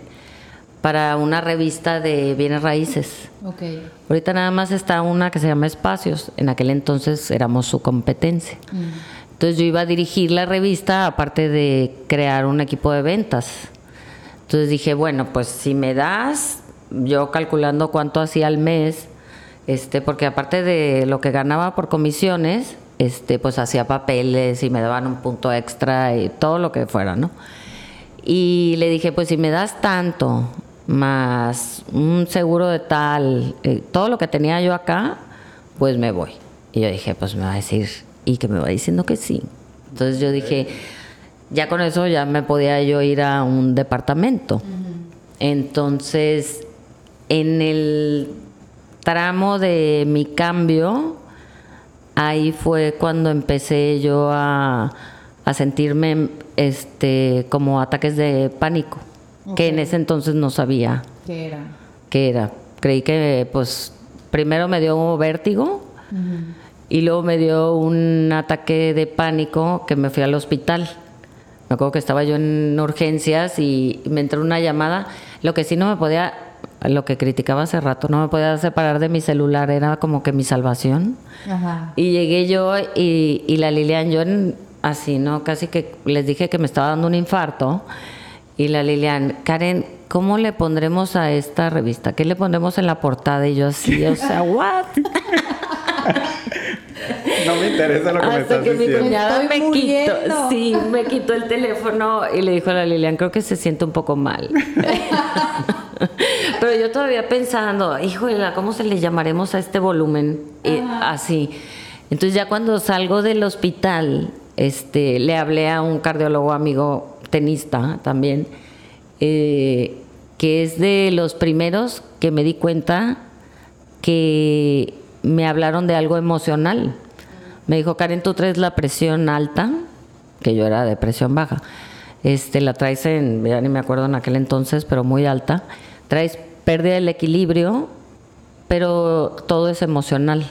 para una revista de bienes raíces. Ok. Ahorita nada más está una que se llama Espacios. En aquel entonces éramos su competencia. Entonces yo iba a dirigir la revista aparte de crear un equipo de ventas. Entonces dije, bueno, pues si me das, yo calculando cuánto hacía al mes, este, porque aparte de lo que ganaba por comisiones, este, pues hacía papeles y me daban un punto extra y todo lo que fuera, ¿no? Y le dije, pues si me das tanto, más un seguro de tal, eh, todo lo que tenía yo acá, pues me voy. Y yo dije, pues me va a decir, y que me va diciendo que sí. Entonces yo dije, ya con eso ya me podía yo ir a un departamento. Entonces, en el tramo de mi cambio, ahí fue cuando empecé yo a, a sentirme este, como ataques de pánico, que en ese entonces no sabía ¿Qué era? qué era. Creí que, pues, primero me dio vértigo y luego me dio un ataque de pánico que me fui al hospital. Me acuerdo que estaba yo en urgencias y me entró una llamada. Lo que sí no me podía, lo que criticaba hace rato, no me podía separar de mi celular, era como que mi salvación. Ajá. Y llegué yo y, y la Lilian, yo en- así, ¿no? Casi que les dije que me estaba dando un infarto. Y la Lilian, Karen, ¿cómo le pondremos a esta revista? ¿Qué le pondremos en la portada? Y yo así, o sea, ¿what? No me interesa lo que me Hasta estás que mi cuñada me muriendo. quitó, sí, me quitó el teléfono y le dijo a la Lilian, creo que se siente un poco mal. Pero yo todavía pensando, híjole, ¿cómo se le llamaremos a este volumen? Y así. Entonces ya cuando salgo del hospital, este, le hablé a un cardiólogo amigo tenista también, eh, que es de los primeros que me di cuenta que me hablaron de algo emocional. Me dijo, Karen, tú traes la presión alta, que yo era de presión baja. Este, la traes en, ya ni me acuerdo en aquel entonces, pero muy alta. Traes pérdida del equilibrio, pero todo es emocional.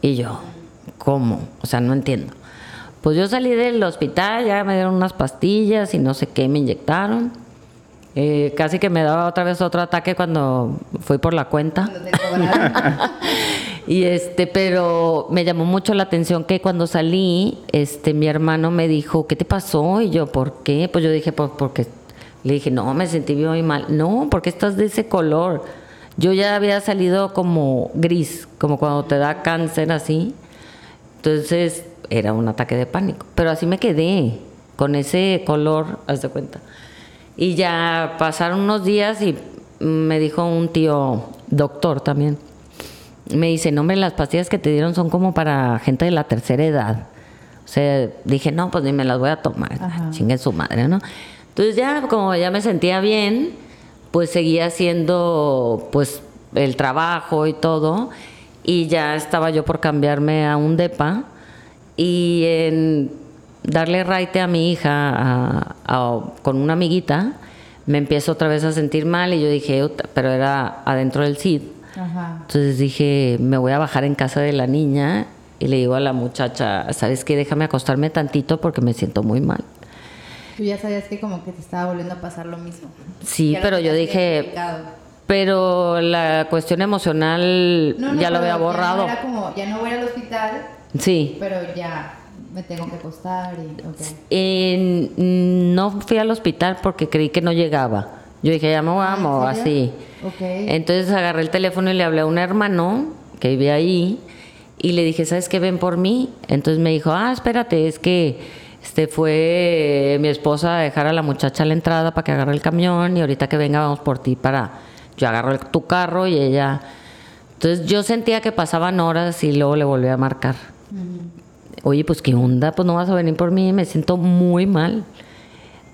Y yo, ¿cómo? O sea, no entiendo. Pues yo salí del hospital, ya me dieron unas pastillas y no sé qué me inyectaron. Eh, casi que me daba otra vez otro ataque cuando fui por la cuenta. Y este, pero me llamó mucho la atención que cuando salí, este, mi hermano me dijo, ¿qué te pasó? Y yo, ¿por qué? Pues yo dije, pues porque le dije, no, me sentí muy mal. No, porque estás de ese color. Yo ya había salido como gris, como cuando te da cáncer así. Entonces era un ataque de pánico. Pero así me quedé, con ese color, haz de cuenta. Y ya pasaron unos días y me dijo un tío, doctor también, me dice, no, hombre, las pastillas que te dieron son como para gente de la tercera edad. O sea, dije, no, pues ni me las voy a tomar. Ajá. Chingue su madre, ¿no? Entonces ya, como ya me sentía bien, pues seguía haciendo, pues, el trabajo y todo. Y ya estaba yo por cambiarme a un DEPA. Y en darle raite a mi hija a- a- con una amiguita, me empiezo otra vez a sentir mal. Y yo dije, pero era adentro del CID. Ajá. Entonces dije, me voy a bajar en casa de la niña y le digo a la muchacha, ¿sabes qué? Déjame acostarme tantito porque me siento muy mal. Tú ya sabías que como que te estaba volviendo a pasar lo mismo. Sí, pero yo dije, pero la cuestión emocional No, no, ya lo había borrado. Ya no era como, ya no voy al hospital, Sí. pero ya me tengo que acostar y... ok. Eh, no fui al hospital porque creí que no llegaba. Yo dije, ya me Ah, ¿en amo, así. Ok. Entonces agarré el teléfono y le hablé a un hermano que vivía ahí Y le dije, ¿sabes qué? Ven por mí. Entonces me dijo, ah, espérate, es que este fue mi esposa a dejar a la muchacha a la entrada para que agarre el camión y ahorita que venga vamos por ti para... Yo agarro el- tu carro y ella... Entonces yo sentía que pasaban horas y luego le volví a marcar. Oye, pues qué onda, pues no vas a venir por mí, me siento muy mal.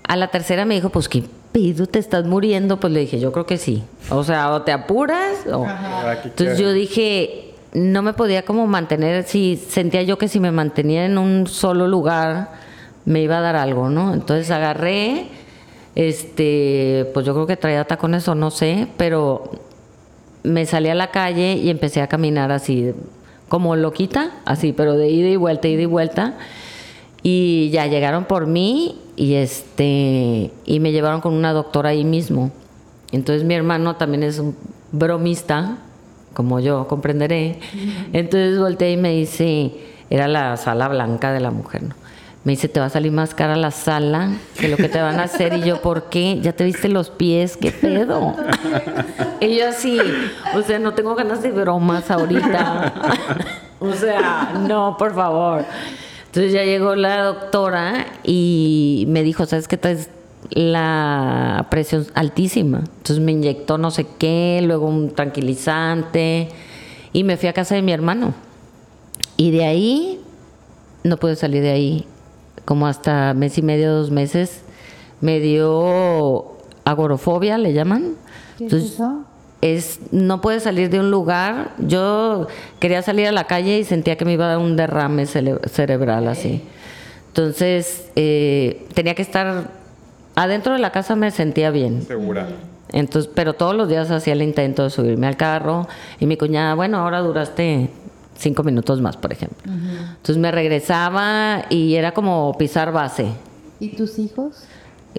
A la tercera me dijo, pues qué pedo, te estás muriendo. Pues le dije, yo creo que sí. O sea, o te apuras o... Entonces yo dije, no me podía como mantener, si sentía yo que si me mantenía en un solo lugar me iba a dar algo, ¿no? Entonces agarré, este, pues yo creo que traía tacones o no sé, pero me salí a la calle y empecé a caminar así, como loquita, así, pero de ida y vuelta, ida y vuelta. Y ya llegaron por mí y este y me llevaron con una doctora ahí mismo. Entonces mi hermano también es un bromista, como yo comprenderé. Entonces volteé y me dice, era la sala blanca de la mujer, ¿no? Me dice, te va a salir más cara la sala que lo que te van a hacer. Y yo, ¿por qué? Ya te viste los pies, ¿qué pedo? Y yo así, o sea, no tengo ganas de bromas ahorita. o sea, no, por favor. Entonces ya llegó la doctora y me dijo, ¿sabes qué? Traes la presión altísima. Entonces me inyectó no sé qué, luego un tranquilizante y me fui a casa de mi hermano. Y de ahí, no pude salir de ahí. Como hasta mes y medio, dos meses, me dio agorofobia, le llaman. ¿Qué es eso? es no puedes salir de un lugar. Yo quería salir a la calle y sentía que me iba a dar un derrame cerebral así. Entonces eh, tenía que estar adentro de la casa me sentía bien. Segura. Entonces, pero todos los días hacía el intento de subirme al carro y mi cuñada, bueno, ahora duraste cinco minutos más, por ejemplo. Entonces me regresaba y era como pisar base ¿Y tus hijos?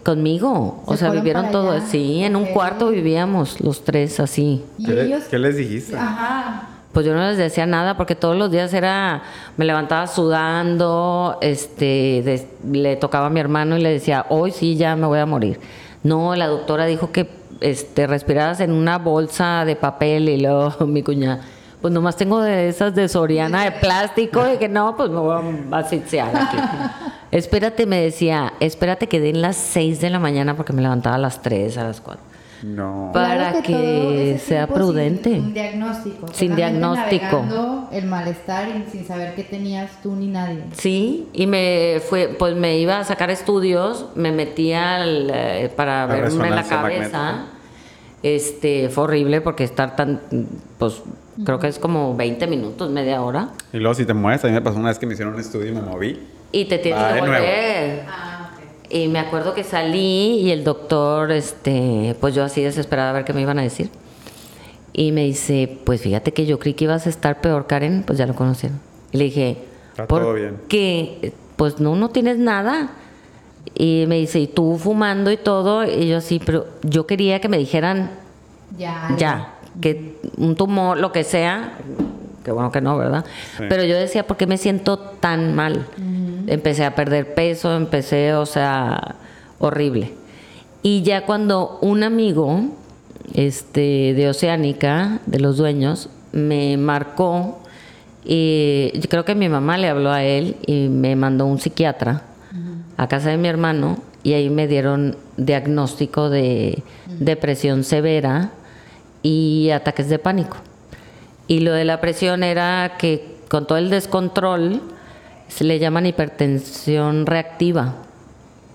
conmigo. O ¿Se sea, vivieron todo allá? así. En un cuarto vivíamos los tres así. ¿Y ¿Qué, ellos? qué les dijiste? Ajá. Pues yo no les decía nada porque todos los días era, me levantaba sudando, este, des- le tocaba a mi hermano y le decía, hoy sí ya me voy a morir. No, la doctora dijo que este, respiraras en una bolsa de papel y luego mi cuñada, pues nomás tengo de esas de Soriana de plástico y que no, pues me voy a asfixiar aquí. espérate, me decía, espérate que den las 6 de la mañana porque me levantaba a las 3, a las 4. No. Para Claro que ese sea prudente. Sin un diagnóstico. Sin diagnóstico. El malestar y sin saber qué tenías tú ni nadie. Sí, y me fue, pues me iba a sacar estudios, me metía al, eh, para La verme la cabeza. magnética. Este, fue horrible porque estar tan, pues creo que es como 20 minutos, media hora. Y luego si te mueves, a mí me pasó una vez que me hicieron un estudio y me moví. Y te tienes Va que volver. Ah, ok. Y me acuerdo que salí y el doctor, este, pues yo así desesperada a ver qué me iban a decir. Y me dice, pues fíjate que yo creí que ibas a estar peor, Karen, pues ya lo conocieron. Y le dije, Está ¿por todo bien. qué? Pues no, no tienes nada. Y me dice, ¿y tú fumando y todo? Y yo sí, pero yo quería que me dijeran Ya. ya, que un tumor, lo que sea, que bueno que no, ¿verdad? Sí. Pero yo decía, ¿por qué me siento tan mal? Empecé a perder peso, empecé, o sea, horrible. Y ya cuando un amigo este, de Oceánica, de los dueños, me marcó, y yo creo que mi mamá le habló a él y me mandó un psiquiatra a casa de mi hermano y ahí me dieron diagnóstico de depresión severa y ataques de pánico. Y lo de la presión era que con todo el descontrol se le llaman hipertensión reactiva.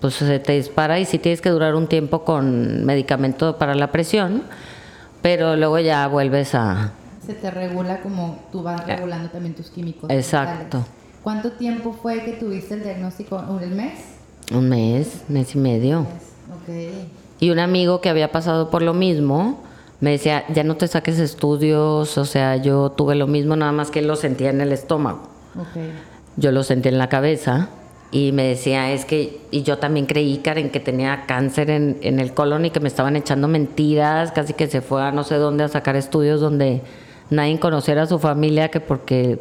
Pues se te dispara y sí tienes que durar un tiempo con medicamento para la presión, pero luego ya vuelves a... Se te regula como tú vas regulando también tus químicos. Exacto. ¿Cuánto tiempo fue que tuviste el diagnóstico? ¿Un mes? Un mes, mes y medio. Y un amigo que había pasado por lo mismo me decía, ya no te saques estudios, o sea, yo tuve lo mismo, nada más que él lo sentía en el estómago. Ok. Yo lo sentí en la cabeza y me decía, es que, y yo también creí, Karen, que tenía cáncer en, en el colon y que me estaban echando mentiras, casi que se fue a no sé dónde a sacar estudios donde nadie conociera a su familia, que porque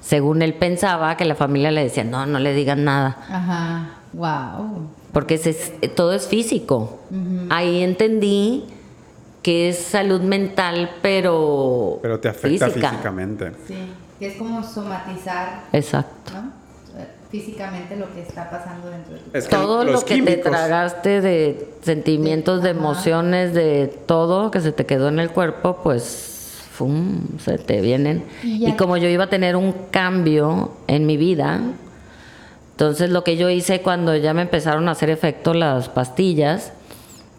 según él pensaba que la familia le decía, no, no le digan nada. Ajá. Wow. Porque se- todo es físico. Ahí entendí que es salud mental, pero, Pero te afecta física. físicamente. Sí. que es como somatizar, Exacto. ¿no? Eh, Físicamente lo que está pasando dentro de tu Es que todo lo que te tragaste de sentimientos, de Ajá. emociones, de todo que se te quedó en el cuerpo, pues ¡fum! se te vienen. Y como yo iba a tener un cambio en mi vida, entonces lo que yo hice cuando ya me empezaron a hacer efecto las pastillas,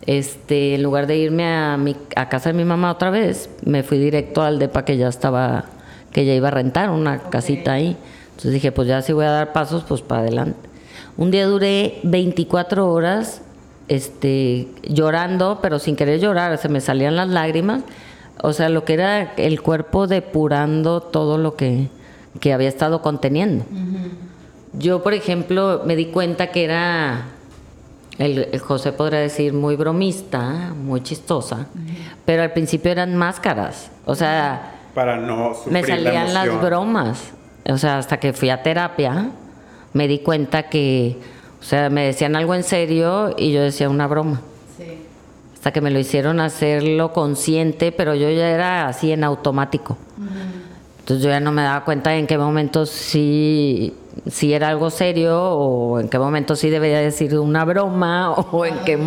este, en lugar de irme a mi a casa de mi mamá otra vez, me fui directo al depa que ya estaba, que ya iba a rentar una casita ahí. Entonces dije, pues ya si voy a dar pasos, pues para adelante. Un día duré 24 horas este, llorando, pero sin querer llorar, se me salían las lágrimas. O sea, lo que era el cuerpo depurando todo lo que, que había estado conteniendo. Yo, por ejemplo, me di cuenta que era, el, el José podría decir, muy bromista, muy chistosa, pero al principio eran máscaras. O sea, Para no sufrir me la salían las bromas. O sea, hasta que fui a terapia, me di cuenta que, o sea, me decían algo en serio y yo decía una broma. Sí. Hasta que me lo hicieron hacerlo consciente, pero yo ya era así en automático. Entonces yo ya no me daba cuenta en qué momento sí, sí era algo serio o en qué momento sí debería decir una broma o en qué...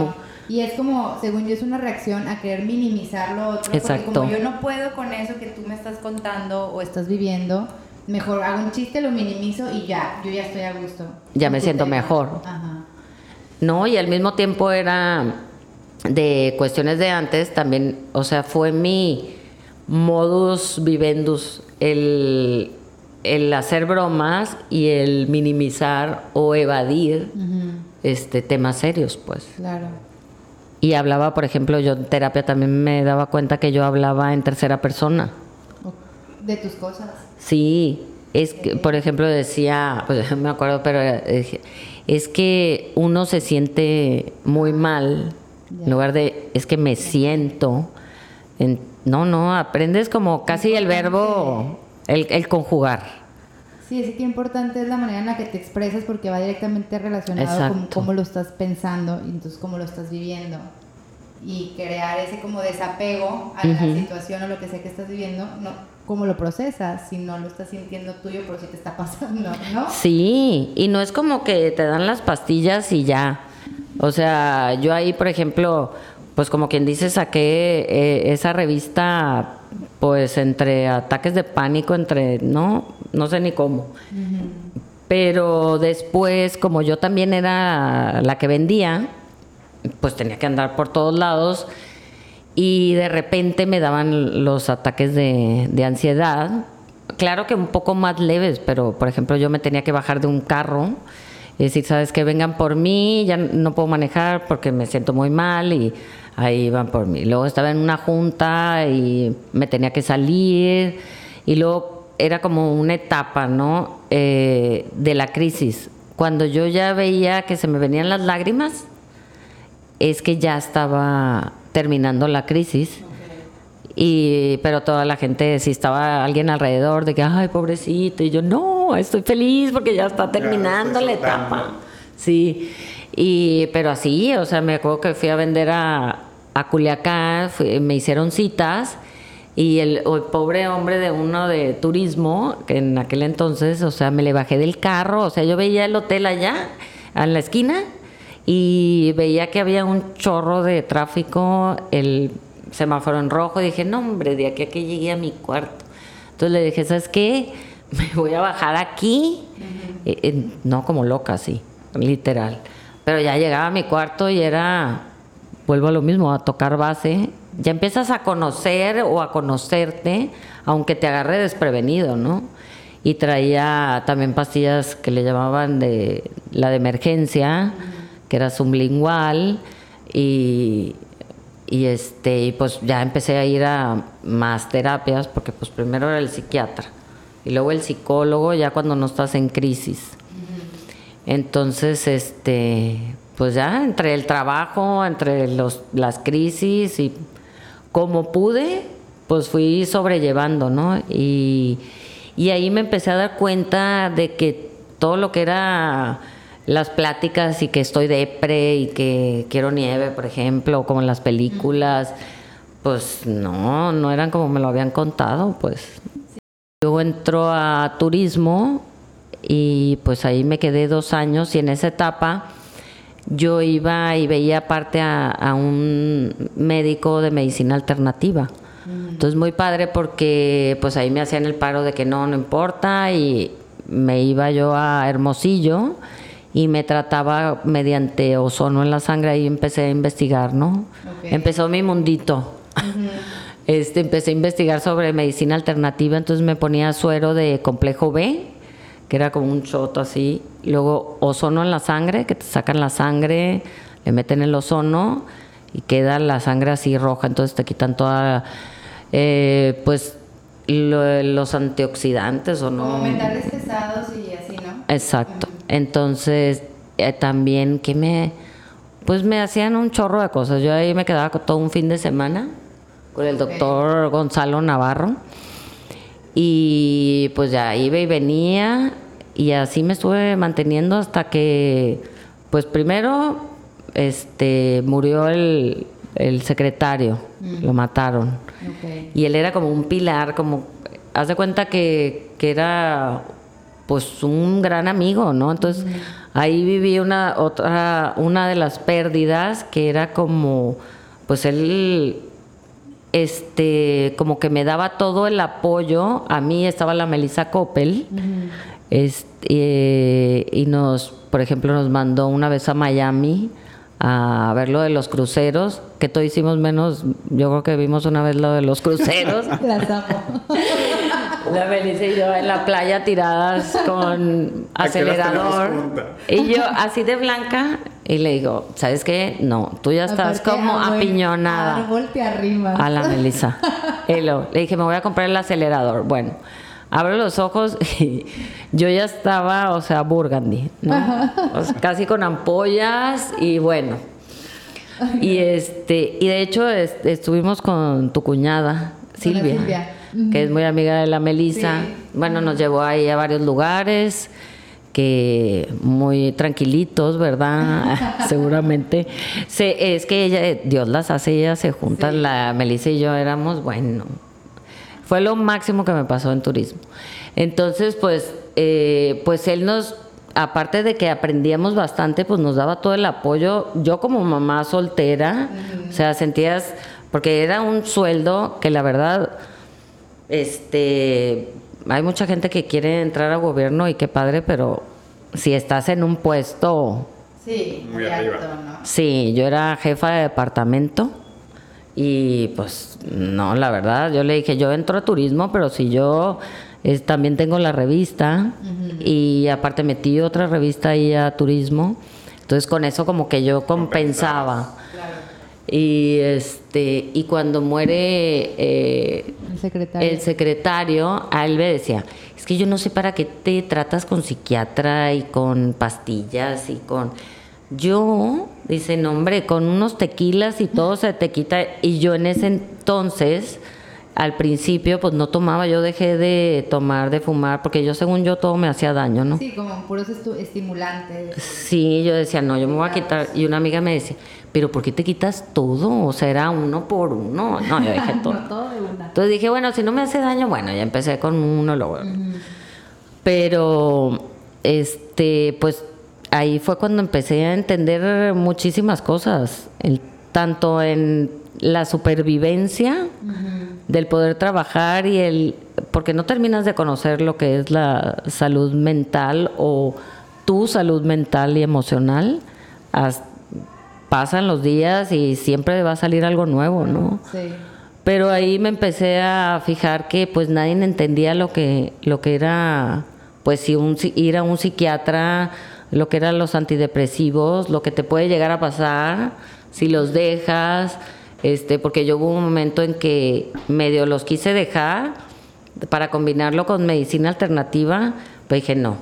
Y es como, según yo, es una reacción a querer minimizar lo otro. Exacto. Porque como yo no puedo con eso que tú me estás contando o estás viviendo, mejor hago un chiste, lo minimizo y ya, yo ya estoy a gusto. Ya me siento tema. mejor. Ajá. No, y al mismo tiempo era de cuestiones de antes, también, o sea, fue mi modus vivendus el, el hacer bromas y el minimizar o evadir este temas serios, pues. Claro. Y hablaba, por ejemplo, yo en terapia también me daba cuenta que yo hablaba en tercera persona. De tus cosas. Sí, es que, por ejemplo, decía, pues me acuerdo, pero eh, es que uno se siente muy mal, Ya. en lugar de, es que me siento. en- no, no, aprendes como casi el verbo, el, el conjugar. Sí, es que importante es la manera en la que te expresas porque va directamente relacionado con cómo lo estás pensando y entonces cómo lo estás viviendo. Y crear ese como desapego a Ujú. la situación o lo que sea que estás viviendo, no, cómo lo procesas, si no lo estás sintiendo tuyo, pero si te está pasando, ¿no? Sí, y no es como que te dan las pastillas y ya. O sea, yo ahí, por ejemplo, pues como quien dice, saqué eh, esa revista, pues entre ataques de pánico, entre, no, no sé ni cómo. Pero después, como yo también era la que vendía, pues tenía que andar por todos lados y de repente me daban los ataques de, de ansiedad. Claro que un poco más leves, pero por ejemplo yo me tenía que bajar de un carro y decir, sabes que vengan por mí, ya no puedo manejar porque me siento muy mal y ahí van por mí. Luego estaba en una junta y me tenía que salir y luego era como una etapa, ¿no? Eh, de la crisis. Cuando yo ya veía que se me venían las lágrimas, es que ya estaba terminando la crisis. Y, pero toda la gente, si estaba alguien alrededor de que, ay, pobrecito, y yo, no, estoy feliz porque ya está terminando estoy la etapa. Sí, y, pero así, o sea, me acuerdo que fui a vender a, a Culiacán, fui- me hicieron citas y el pobre hombre de uno de turismo, que en aquel entonces, o sea, me le bajé del carro, o sea, yo veía el hotel allá, en la esquina, y veía que había un chorro de tráfico, el semáforo en rojo, y dije, no, hombre, de aquí a que llegué a mi cuarto. Entonces le dije, ¿sabes qué? Me voy a bajar aquí. Eh, eh, no como loca, sí, literal. Pero ya llegaba a mi cuarto y era, vuelvo a lo mismo, a tocar base. Ya empiezas a conocer o a conocerte, aunque te agarre desprevenido, ¿no? Y traía también pastillas que le llamaban de la de emergencia, que era sublingual, y, y este, y pues ya empecé a ir a más terapias, porque pues primero era el psiquiatra, y luego el psicólogo ya cuando no estás en crisis. Entonces, este, pues ya entre el trabajo, entre los, las crisis y como pude, pues fui sobrellevando, ¿no? Y, y ahí me empecé a dar cuenta de que todo lo que era las pláticas y que estoy depre y que quiero nieve, por ejemplo, como en las películas, pues no, no eran como me lo habían contado, pues Luego entró a turismo y pues ahí me quedé dos años y en esa etapa yo iba y veía aparte a, a un médico de medicina alternativa. Entonces muy padre porque pues ahí me hacían el paro de que no, no importa y me iba yo a Hermosillo y me trataba mediante ozono en la sangre y empecé a investigar, ¿no? Empezó mi mundito. Este, empecé a investigar sobre medicina alternativa, entonces me ponía suero de complejo B, que era como un choto así, luego ozono en la sangre, que te sacan la sangre, le meten el ozono y queda la sangre así roja, entonces te quitan toda, eh, pues, lo- los antioxidantes o no. Como metales pesados y así, ¿no? Exacto. Entonces, eh, también que me, pues me hacían un chorro de cosas. Yo ahí me quedaba todo un fin de semana con el doctor Gonzalo Navarro. Y pues ya iba y venía y así me estuve manteniendo hasta que, pues primero, este, murió el, el secretario, lo mataron. Y él era como un pilar, como, haz de cuenta que, que era pues un gran amigo, ¿no? Entonces ahí viví una otra, una de las pérdidas que era como, pues él, este, como que me daba todo el apoyo. A mí estaba la Melissa Coppel, este, eh, y nos, por ejemplo, nos mandó una vez a Miami a ver lo de los cruceros, que todos hicimos menos, yo creo que vimos una vez lo de los cruceros. Las amo. La Melissa y yo en la playa tiradas con acelerador. Y yo así de blanca y le digo, ¿sabes qué? No, tú ya estás Aparte, como apiñonada Árbol te arriba. a la Melissa. Y luego le dije, me voy a comprar el acelerador. Bueno, abro los ojos y yo ya estaba, o sea, burgundy, ¿no? O sea, casi con ampollas y bueno. Y este, y de hecho es- estuvimos con tu cuñada, Silvia, Silvia. Que es muy amiga de la Melissa. Sí. Bueno, nos llevó ahí a varios lugares que muy tranquilitos, ¿verdad? Seguramente. Se, es que ella, Dios las hace, ellas se juntan, la Melissa y yo éramos, bueno, fue lo máximo que me pasó en turismo. Entonces, pues, eh, pues él nos, aparte de que aprendíamos bastante, pues nos daba todo el apoyo. Yo como mamá soltera, o sea, sentías, porque era un sueldo que la verdad, este, hay mucha gente que quiere entrar a gobierno y qué padre, pero si estás en un puesto, Sí, Muy arriba. Sí, yo era jefa de departamento y pues no, la verdad, yo le dije, yo entro a turismo, pero si yo es, también tengo la revista y aparte metí otra revista ahí a turismo, entonces con eso como que yo compensaba. Y este y cuando muere eh, El secretario. el secretario, a él me decía, es que yo no sé para qué te tratas con psiquiatra y con pastillas y con... Yo, dice, no hombre, con unos tequilas y todo se te quita. Y yo en ese entonces, al principio, pues no tomaba, yo dejé de tomar, de fumar, porque yo según yo todo me hacía daño, ¿no? Sí, como puros estimulantes. Sí, yo decía, no, yo me voy a quitar. Y una amiga me decía, pero ¿por qué te quitas todo? O sea, era uno por uno. No, yo dejé todo. No todo de una. Entonces dije, bueno, si no me hace daño, bueno, ya empecé con uno, luego. Pero, este, pues ahí fue cuando empecé a entender muchísimas cosas, el- tanto en la supervivencia del poder trabajar y el, porque no terminas de conocer lo que es la salud mental o tu salud mental y emocional. Has- pasan los días y siempre va a salir algo nuevo, ¿no? Sí. Pero ahí me empecé a fijar que pues nadie entendía lo que, lo que era, pues si un, ir a un psiquiatra, lo que eran los antidepresivos, lo que te puede llegar a pasar si los dejas, este, porque yo hubo un momento en que medio los quise dejar para combinarlo con medicina alternativa, pues dije no,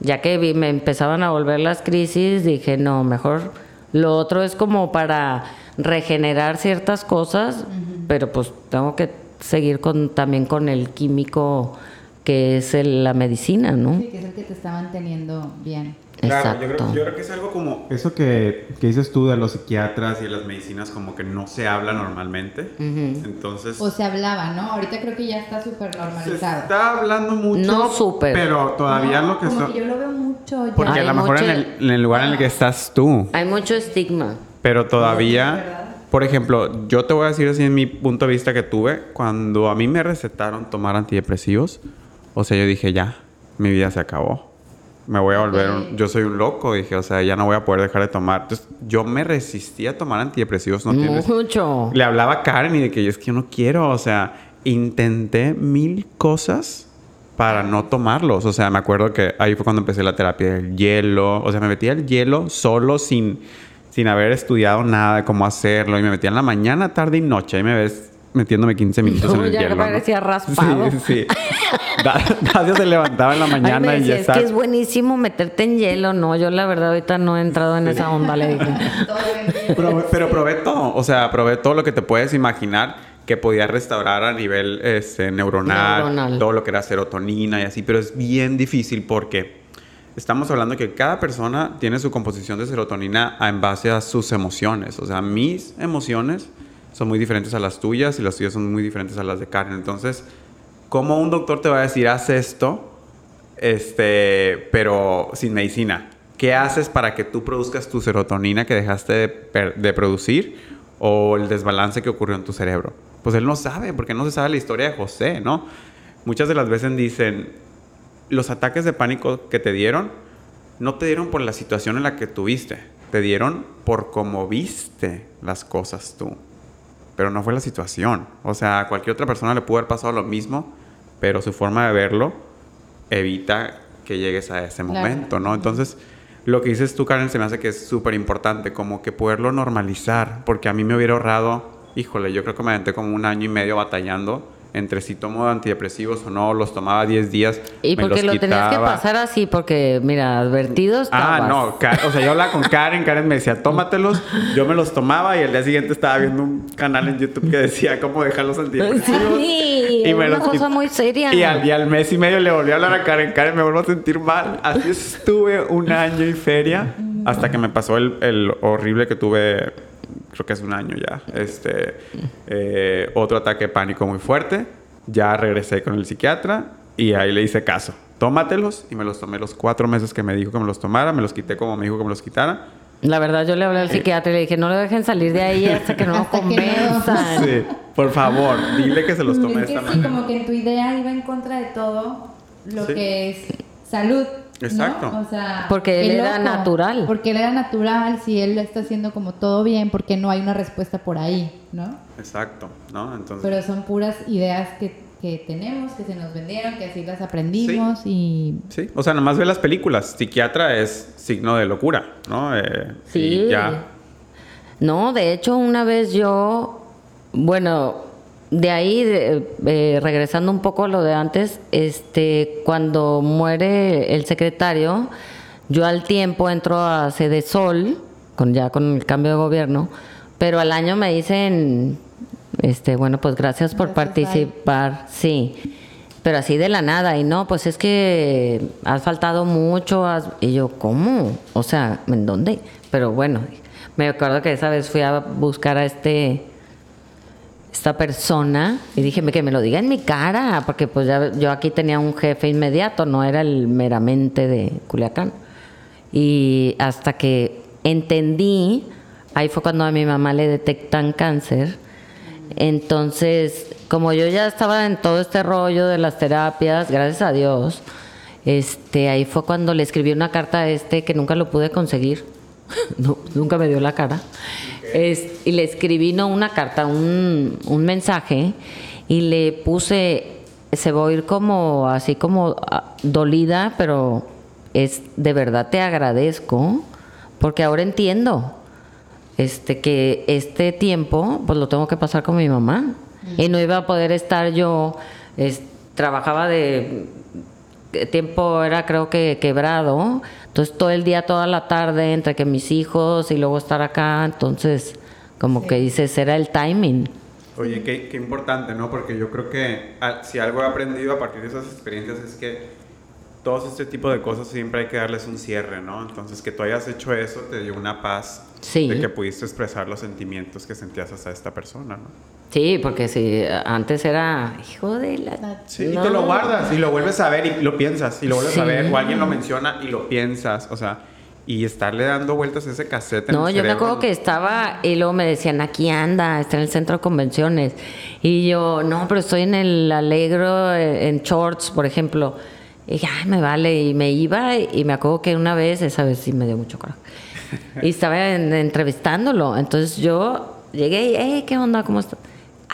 ya que vi- me empezaban a volver las crisis, dije no, mejor lo otro es como para regenerar ciertas cosas, pero pues tengo que seguir con también con el químico que es el- la medicina, ¿no? Sí, que es el que te está manteniendo bien. Claro, yo creo, yo creo que es algo como eso que, que dices tú de los psiquiatras y de las medicinas, como que no se habla normalmente. Entonces, O se hablaba, ¿no? Ahorita creo que ya está súper se normalizado. está hablando mucho. No súper. Pero todavía No, lo que como son. que yo lo veo mucho ya. Porque a Hay lo mejor en mucho- el, en el lugar en el que estás tú. Hay mucho estigma. Pero todavía, por ejemplo, yo te voy a decir así en mi punto de vista que tuve, cuando a mí me recetaron tomar antidepresivos, o sea, yo dije, ya, mi vida se acabó. Me voy a volver yo soy un loco, dije, o sea, ya no voy a poder dejar de tomar. Entonces, yo me resistí a tomar antidepresivos, no. Mucho. Le hablaba a Karen y de que es que yo no quiero, o sea, intenté mil cosas para no tomarlos. O sea, me acuerdo que ahí fue cuando empecé la terapia del hielo. O sea, me metía el hielo solo sin, sin haber estudiado nada de cómo hacerlo. Y me metía en la mañana, tarde y noche. Ahí me ves metiéndome 15 minutos en el ya hielo. ¿no? parecía raspado. Sí, sí. Da- Dacio se levantaba en la Ay, mañana y ya es que está. es buenísimo meterte en hielo. No, yo la verdad ahorita no he entrado en esa onda, le dije. Pero probé todo, o sea, probé todo lo que te puedes imaginar que podía restaurar a nivel este, neuronal, Neuronal. todo lo que era serotonina y así, pero es bien difícil porque estamos hablando que cada persona tiene su composición de serotonina en base a sus emociones, o sea, mis emociones son muy diferentes a las tuyas y las tuyas son muy diferentes a las de Karen, entonces, ¿cómo un doctor te va a decir, haz esto? este, pero sin medicina. ¿Qué haces para que tú produzcas tu serotonina que dejaste de, producir o el desbalance que ocurrió en tu cerebro? Pues él no sabe, porque no se sabe la historia de José, ¿no? Muchas de las veces dicen, los ataques de pánico que te dieron, no te dieron por la situación en la que tuviste, te dieron por cómo viste las cosas tú. Pero no fue la situación. O sea, a cualquier otra persona le pudo haber pasado lo mismo, pero su forma de verlo evita que llegues a ese Claro. momento, ¿no? Entonces, lo que dices tú, Karen, se me hace que es súper importante, como que poderlo normalizar, porque a mí me hubiera ahorrado, híjole, yo creo que me aventé como un año y medio batallando entre si tomo antidepresivos o no, los tomaba 10 días. Y me porque los lo tenías que pasar así, porque mira, advertido estabas. Ah, no, Ka- o sea, yo hablaba con Karen, Karen me decía, tómatelos, yo me los tomaba y el día siguiente estaba viendo un canal en YouTube que decía cómo dejar los antidepresivos. Sí, Y me una los cosa muy seria. Y al, y al mes y medio le volví a hablar a Karen, Karen, me vuelvo a sentir mal. Así estuve un año y feria hasta que me pasó el, el horrible que tuve, creo que es un año ya. Este, eh, otro ataque de pánico muy fuerte. Ya regresé con el psiquiatra y ahí le hice caso. Tómatelos y me los tomé los cuatro meses que me dijo que me los tomara. Me los quité como me dijo que me los quitara. La verdad, yo le hablé al psiquiatra y le dije, no lo dejen salir de ahí hasta que no lo convenzan. Sí, por favor, dile que se los tome Es que esta sí, manera. como que en tu idea iba en contra de todo lo Sí. que es salud. ¿No? Exacto. O sea, Porque él era natural. Porque él era natural, si él lo está haciendo como todo bien, porque no hay una respuesta por ahí, ¿no? Exacto, ¿no? Entonces... Pero son puras ideas que, que tenemos, que se nos vendieron, que así las aprendimos y Sí, o sea, nomás ve las películas. Psiquiatra es signo de locura, ¿no? Eh, Sí. y ya. No, de hecho, una vez yo, bueno, de ahí, de- eh, regresando un poco a lo de antes, este, cuando muere el secretario, yo al tiempo entro a Sede Sol, con, ya con el cambio de gobierno, pero al año me dicen, este, bueno, pues gracias por Gracias, bye. participar, sí. Pero así de la nada, y no, pues es que has faltado mucho, has- y yo, ¿cómo? O sea, ¿en dónde? Pero bueno, me acuerdo que esa vez fui a buscar a este, esta persona, y dije, que me lo diga en mi cara, porque pues ya yo aquí tenía un jefe inmediato, no era el meramente de Culiacán. Y hasta que entendí, ahí fue cuando a mi mamá le detectan cáncer. Entonces, como yo ya estaba en todo este rollo de las terapias, gracias a Dios, este, ahí fue cuando le escribí una carta a este que nunca lo pude conseguir. Nunca me dio la cara. Es- y le escribí no una carta, un, un mensaje y le puse, se va a oír como así como ah, dolida, pero es de verdad te agradezco porque ahora entiendo este que este tiempo pues lo tengo que pasar con mi mamá y no iba a poder estar yo es- trabajaba de tiempo era creo que quebrado. Entonces todo el día toda la tarde entre que mis hijos y luego estar acá entonces como que dices era el timing. Oye, qué, qué importante, ¿no? Porque yo creo que ah, si algo he aprendido a partir de esas experiencias es que todos este tipo de cosas siempre hay que darles un cierre, ¿no? Entonces, que tú hayas hecho eso te dio una paz Sí. de que pudiste expresar los sentimientos que sentías hacia esta persona, ¿no? Sí, porque si antes era hijo de la... Sí, No. y te lo guardas y lo vuelves a ver y lo piensas y lo vuelves a Sí. ver o alguien lo menciona y lo piensas, o sea, y estarle dando vueltas a ese cassette en No, el yo me acuerdo que estaba y luego me decían, aquí anda, está en el centro de convenciones. Y yo, no, pero estoy en el Alegro, eh, en shorts, por ejemplo. Y dije, ay, me vale. Y me iba y me acuerdo que una vez, esa vez sí me dio mucho coraje. Y estaba en- entrevistándolo. Entonces yo llegué y, hey, ¿qué onda? ¿Cómo estás?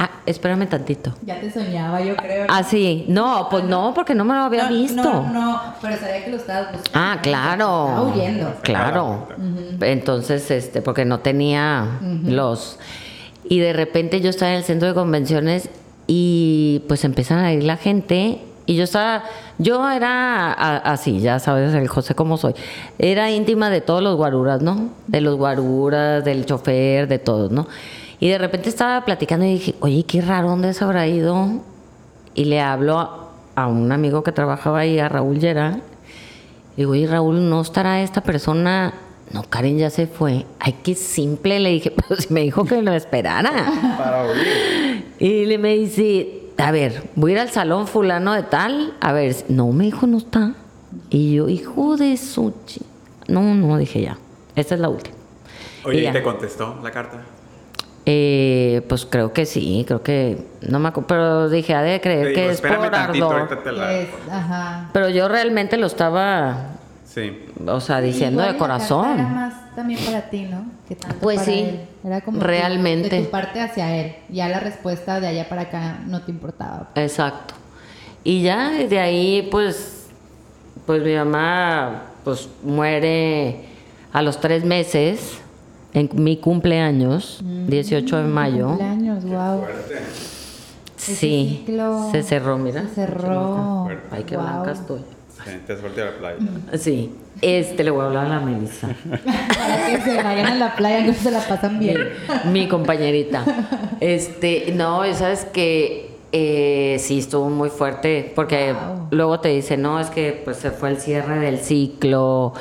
Ah, espérame tantito. Ya te soñaba, yo creo. Ah, sí. No, pues no, porque no me lo había no, visto. No, no, pero sabía que lo estabas buscando. Ah, claro. Estaba huyendo. Claro. Entonces, este, porque no tenía los. Y de repente yo estaba en el centro de convenciones y pues empiezan a ir la gente. Y yo estaba, yo era a- así, ya sabes, el José como soy. Era íntima de todos los guaruras, ¿no? De los guaruras, del chofer, de todos, ¿no? Y de repente estaba platicando y dije, oye, qué raro, ¿dónde se habrá ido? Y le hablo a, a un amigo que trabajaba ahí, a Raúl Llera. Digo, oye, Raúl, ¿no estará esta persona? No, Karen ya se fue. Ay, qué simple. Le dije, pero si me dijo que lo esperara. para oír. y le me dice, a ver, voy a ir al salón fulano de tal. A ver, no, me dijo, no está. Y yo, hijo de su... chi-". No, no, dije ya. Esta es la última. Oye, Y ¿y ya. te contestó la carta? Eh, pues creo que sí, creo que... No me acuerdo, pero dije, ha de creer Te que digo, es por tantito, ardor. ahorita te la... Que es, ajá. Pero yo realmente lo estaba, Sí. o sea, diciendo de corazón. Era más también para ti, ¿no? Que tanto Pues para sí, él. Era como realmente. de tu parte hacia él. Ya la respuesta de allá para acá no te importaba. Exacto. Y ya de ahí, pues, pues mi mamá, pues muere a los tres meses, en mi cumpleaños, 18 de mayo. Cumpleaños, wow. Sí, ciclo se cerró, mira. Se cerró. Ay, qué Wow. blanca estoy. Sí, te has a la playa. Sí, este le voy a hablar a la Melissa, Para que se vayan a la playa, no se la pasan bien. mi compañerita. Este, no, sabes que eh, sí estuvo muy fuerte, porque Wow. luego te dice, no, es que pues se fue el cierre del ciclo,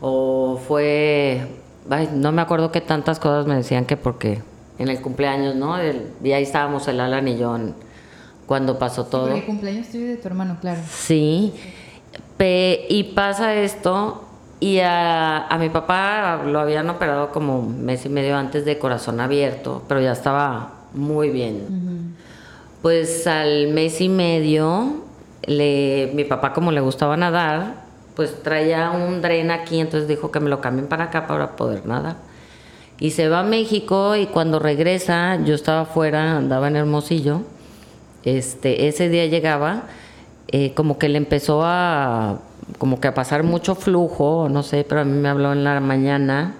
o fue, ay, no me acuerdo qué tantas cosas me decían que porque en el cumpleaños, ¿no? El- y ahí estábamos el Alan y yo en- cuando pasó todo. Porque cumpleaños tuyo de tu hermano, claro. Sí, Pe- y pasa esto y a, a mi papá lo habían operado como un mes y medio antes de corazón abierto, pero ya estaba muy bien. Pues al mes y medio, le, mi papá como le gustaba nadar, pues traía un dren aquí, entonces dijo que me lo cambien para acá para poder nadar. Y se va a México y cuando regresa, yo estaba afuera, andaba en Hermosillo, este, ese día llegaba, eh, como que le empezó a, como que a pasar mucho flujo, no sé, pero a mí me habló en la mañana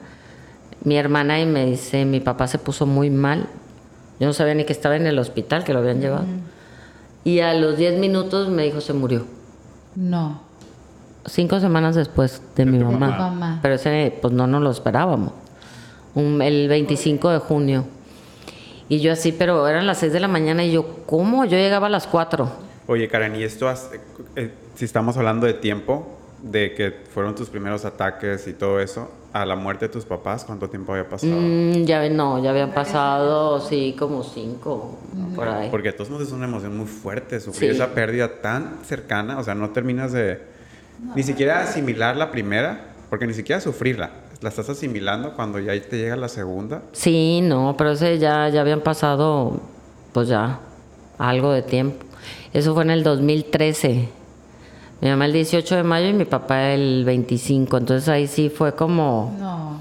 mi hermana y me dice, mi papá se puso muy mal. Yo no sabía ni que estaba en el hospital, que lo habían llevado. Y a los 10 minutos me dijo, se murió. No. Cinco semanas después de mi mamá. Mamá. Pero ese, pues no nos lo esperábamos. Un- el 25 de junio. Y yo así, pero eran las 6 de la mañana y yo, ¿cómo? Yo llegaba a las 4. Oye, Karen, y esto, has- eh, si estamos hablando de tiempo, de que fueron tus primeros ataques y todo eso, a la muerte de tus papás, ¿cuánto tiempo había pasado? Mm, ya no, ya habían pasado, sí, como 5, por ahí. Porque de todos modos es una emoción muy fuerte, sufrir Sí. esa pérdida tan cercana, o sea, no terminas de ni siquiera asimilar la primera, porque ni siquiera sufrirla, la estás asimilando cuando ya te llega la segunda. Sí, no, pero ese ya, ya habían pasado, pues ya, algo de tiempo. Eso fue en el 2013. Mi mamá el 18 de mayo y mi papá el 25. Entonces ahí sí fue como, No.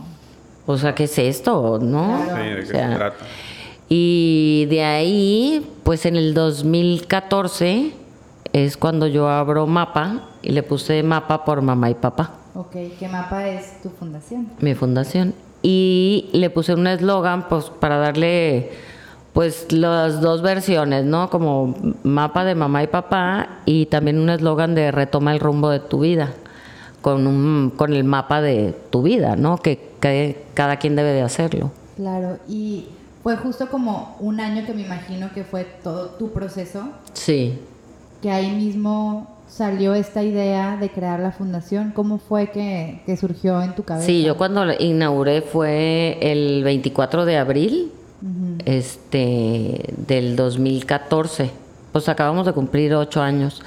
o sea, ¿qué es esto? ¿No? Claro. Sí, ¿de qué O sea, se trata? Y de ahí, pues en el 2014 es cuando yo abro mapa y le puse mapa por mamá y papá. Ok, ¿qué mapa es tu fundación? mi fundación. Y le puse un eslogan pues para darle pues las dos versiones, ¿no? Como mapa de mamá y papá y también un eslogan de retoma el rumbo de tu vida con un con el mapa de tu vida, ¿no? Que, que cada quien debe de hacerlo. Claro, y fue justo como un año que me imagino que fue todo tu proceso, Sí. que ahí mismo salió esta idea de crear la fundación? ¿Cómo fue que, que surgió en tu cabeza? Sí, yo cuando inauguré fue el 24 de abril Ujú. este, del 2014. Pues acabamos de cumplir ocho años.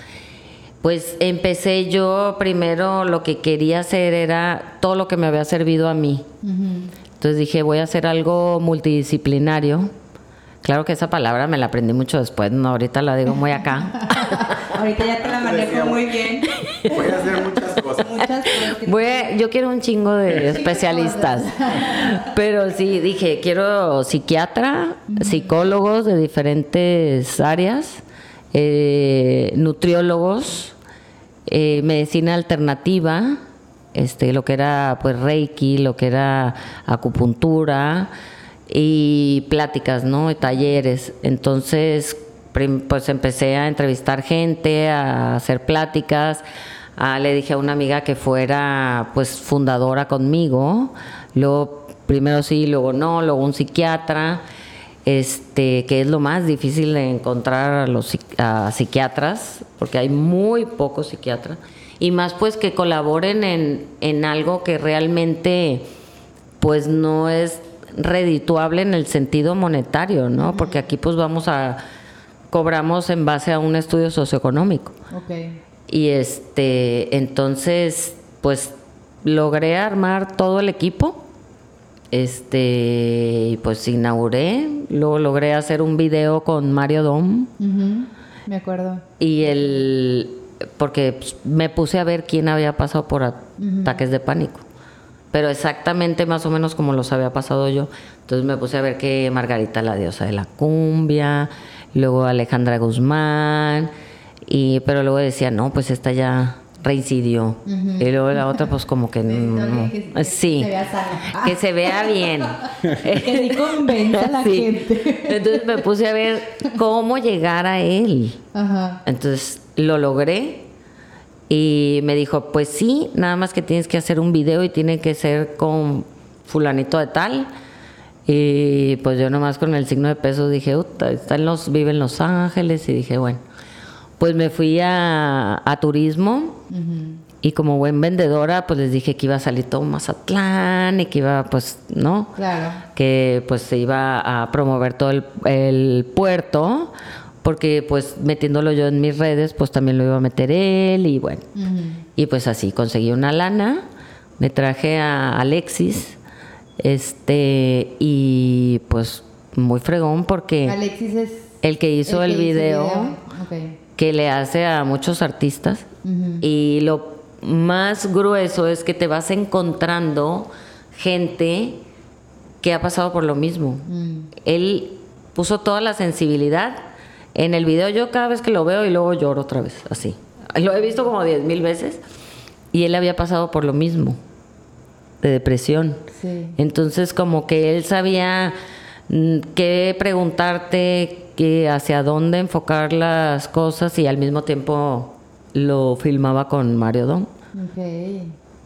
Pues empecé yo primero, lo que quería hacer era todo lo que me había servido a mí. Entonces dije, voy a hacer algo multidisciplinario. Claro que esa palabra me la aprendí mucho después, no, ahorita la digo muy acá. Ahorita ya te la manejo muy bien. Voy a hacer muchas cosas. Muchas cosas que- Voy a- yo quiero un chingo de especialistas. Pero sí, dije, quiero psiquiatra, psicólogos de diferentes áreas, eh, nutriólogos, eh, medicina alternativa, este, lo que era pues Reiki, lo que era acupuntura y pláticas, ¿no? Y talleres. Entonces, pues empecé a entrevistar gente, a hacer pláticas. Ah, le dije a una amiga que fuera pues fundadora conmigo. Luego, primero sí, luego no, luego un psiquiatra. Este, que es lo más difícil de encontrar a los a psiquiatras, porque hay muy pocos psiquiatras. Y más pues que colaboren en, en algo que realmente pues no es redituable en el sentido monetario, ¿no? Porque aquí pues vamos a cobramos en base a un estudio socioeconómico. Ok. Y este, entonces, pues logré armar todo el equipo. Este, pues inauguré, luego logré hacer un video con Mario Dom. Me acuerdo. y el porque pues, me puse a ver quién había pasado por ataques de pánico. Pero exactamente más o menos como los había pasado yo. Entonces me puse a ver que Margarita la diosa de la cumbia, luego Alejandra Guzmán, y pero luego decía, no, pues esta ya reincidió. Y luego la otra pues como que no. que- que sí. se vea sana. Que se vea bien. Que sí convenza a la Sí. gente. Entonces me puse a ver cómo llegar a él. Ajá. Entonces lo logré y me dijo, pues sí, nada más que tienes que hacer un video y tiene que ser con fulanito de tal. Y pues yo nomás con el signo de peso dije, "Uta, está en los, vive en Los Ángeles y dije, bueno, pues me fui a, a turismo y como buen vendedora pues les dije que iba a salir todo Mazatlán y que iba pues, ¿no? Claro. que pues se iba a promover todo el, el puerto porque pues metiéndolo yo en mis redes pues también lo iba a meter él y bueno y pues así conseguí una lana me traje a Alexis este y pues muy fregón porque Alexis es. el que hizo el, que video, Ok. Que le hace a muchos artistas y lo más grueso es que te vas encontrando gente que ha pasado por lo mismo. Mm. Él puso toda la sensibilidad en el video. Yo cada vez que lo veo y luego lloro otra vez, así. Lo he visto como diez mil veces y él había pasado por lo mismo, de depresión. Sí. Entonces como que él sabía mm, qué preguntarte, qué, hacia dónde enfocar las cosas y al mismo tiempo lo filmaba con Mario Dom. Ok.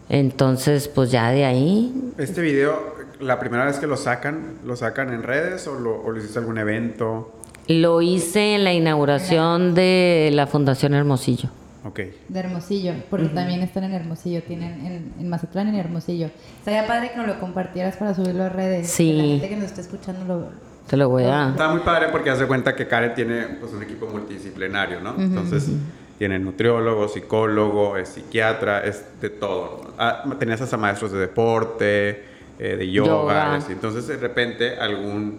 Entonces pues ya de ahí Este video, la primera vez que lo sacan, ¿lo sacan en redes o lo, o lo hiciste algún evento? lo hice en la inauguración de la Fundación Hermosillo. Ok. De Hermosillo, porque también están en Hermosillo, tienen en, en Mazatlán y en Hermosillo. Estaría padre que nos lo compartieras para subirlo a redes. Sí. Que la gente que nos está escuchando lo. Te lo voy a... Está muy padre porque hace cuenta que Karen tiene pues, un equipo multidisciplinario, ¿no? Entonces, tiene nutriólogo, psicólogo, es psiquiatra, es de todo. Ah, tenías hasta maestros de deporte, eh, de yoga, Yoga. así. Entonces, de repente, algún...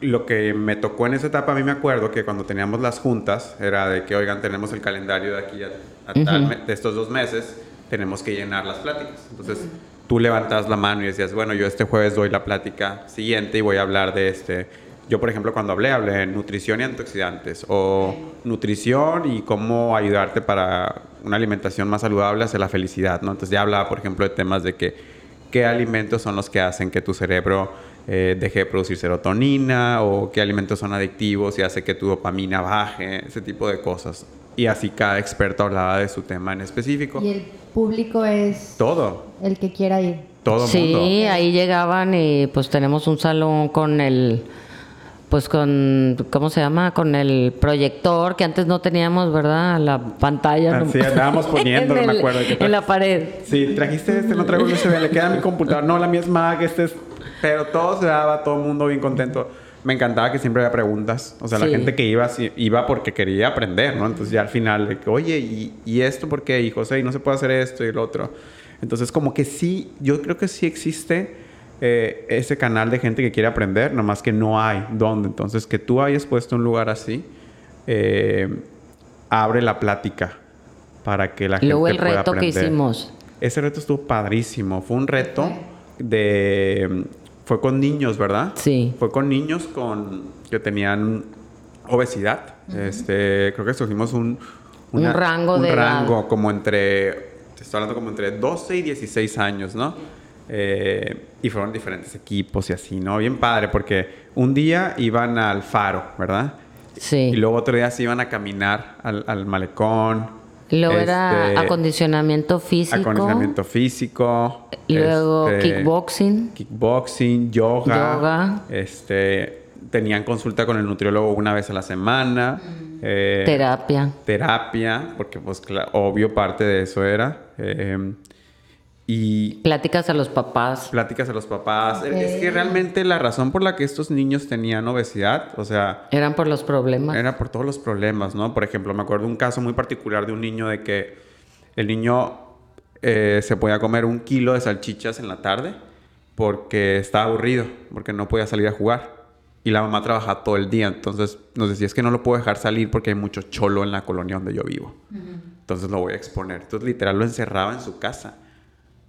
Lo que me tocó en esa etapa, a mí me acuerdo que cuando teníamos las juntas, era de que, oigan, tenemos el calendario de aquí a, a tal de estos dos meses, tenemos que llenar las pláticas. Entonces, tú levantas la mano y decías, bueno, yo este jueves doy la plática siguiente y voy a hablar de este. Yo, por ejemplo, cuando hablé, hablé de nutrición y antioxidantes, o nutrición y cómo ayudarte para una alimentación más saludable hacia la felicidad, ¿no? Entonces, ya hablaba, por ejemplo, de temas de que qué alimentos son los que hacen que tu cerebro eh, deje de producir serotonina, o qué alimentos son adictivos y hace que tu dopamina baje, ese tipo de cosas. Y así cada experto hablaba de su tema en específico. Y el público es Todo, el que quiera ir. todo Sí, mundo. ahí llegaban y pues tenemos un salón con el pues con, ¿cómo se llama? Con el proyector, que antes no teníamos, ¿verdad? La pantalla. Así andábamos poniéndolo, en me acuerdo. que En la pared. Sí, trajiste este, no traigo el USB, le queda a mi computadora. No, la mía es Mac, este es... Pero todo se daba, todo el mundo bien contento. Me encantaba que siempre había preguntas. O sea, la gente que iba, iba porque quería aprender, ¿no? Entonces ya al final, de que, oye, ¿y, ¿y esto por qué? Y José, ¿y no se puede hacer esto y lo otro? Entonces como que sí, yo creo que sí existe eh, ese canal de gente que quiere aprender, nomás que no hay dónde. Entonces que tú hayas puesto un lugar así, eh, abre la plática para que la gente Luego el pueda reto que hicimos. Ese reto estuvo padrísimo. Fue un reto de... Fue con niños, ¿verdad? Sí. Fue con niños con que tenían obesidad. Este, creo que escogimos un... Un rango un de edad. rango como entre... Te estoy hablando como entre 12 y 16 años, ¿no? Eh, y fueron diferentes equipos y así, ¿no? Bien padre, porque un día iban al faro, ¿verdad? Sí. Y luego otro día se iban a caminar al, al malecón. Luego era Este, acondicionamiento físico. Acondicionamiento físico. Luego este, kickboxing. Kickboxing, yoga. Yoga. Este, tenían consulta con el nutriólogo una vez a la semana. eh, Terapia. terapia, porque pues obvio parte de eso era. eh, y Pláticas a los papás. pláticas a los papás. Es que realmente la razón por la que estos niños tenían obesidad, o sea, Eran por los problemas. era por todos los problemas, ¿no? Por ejemplo, me acuerdo de un caso muy particular de un niño de que el niño eh, se podía comer un kilo de salchichas en la tarde porque estaba aburrido, porque no podía salir a jugar. Y la mamá trabajaba todo el día, entonces nos decía, es que no lo puedo dejar salir porque hay mucho cholo en la colonia donde yo vivo. Entonces lo voy a exponer. Entonces literal lo encerraba en su casa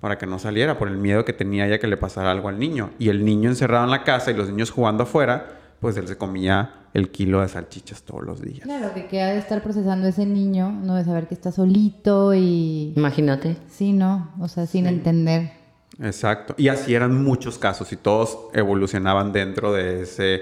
para que no saliera por el miedo que tenía ya que le pasara algo al niño. Y el niño encerrado en la casa y los niños jugando afuera, pues él se comía el kilo de salchichas todos los días. Claro, que queda de estar procesando ese niño, no de saber que está solito y... Imagínate. Sí, ¿no? O sea, sin entender. Exacto. Y así eran muchos casos y todos evolucionaban dentro de ese,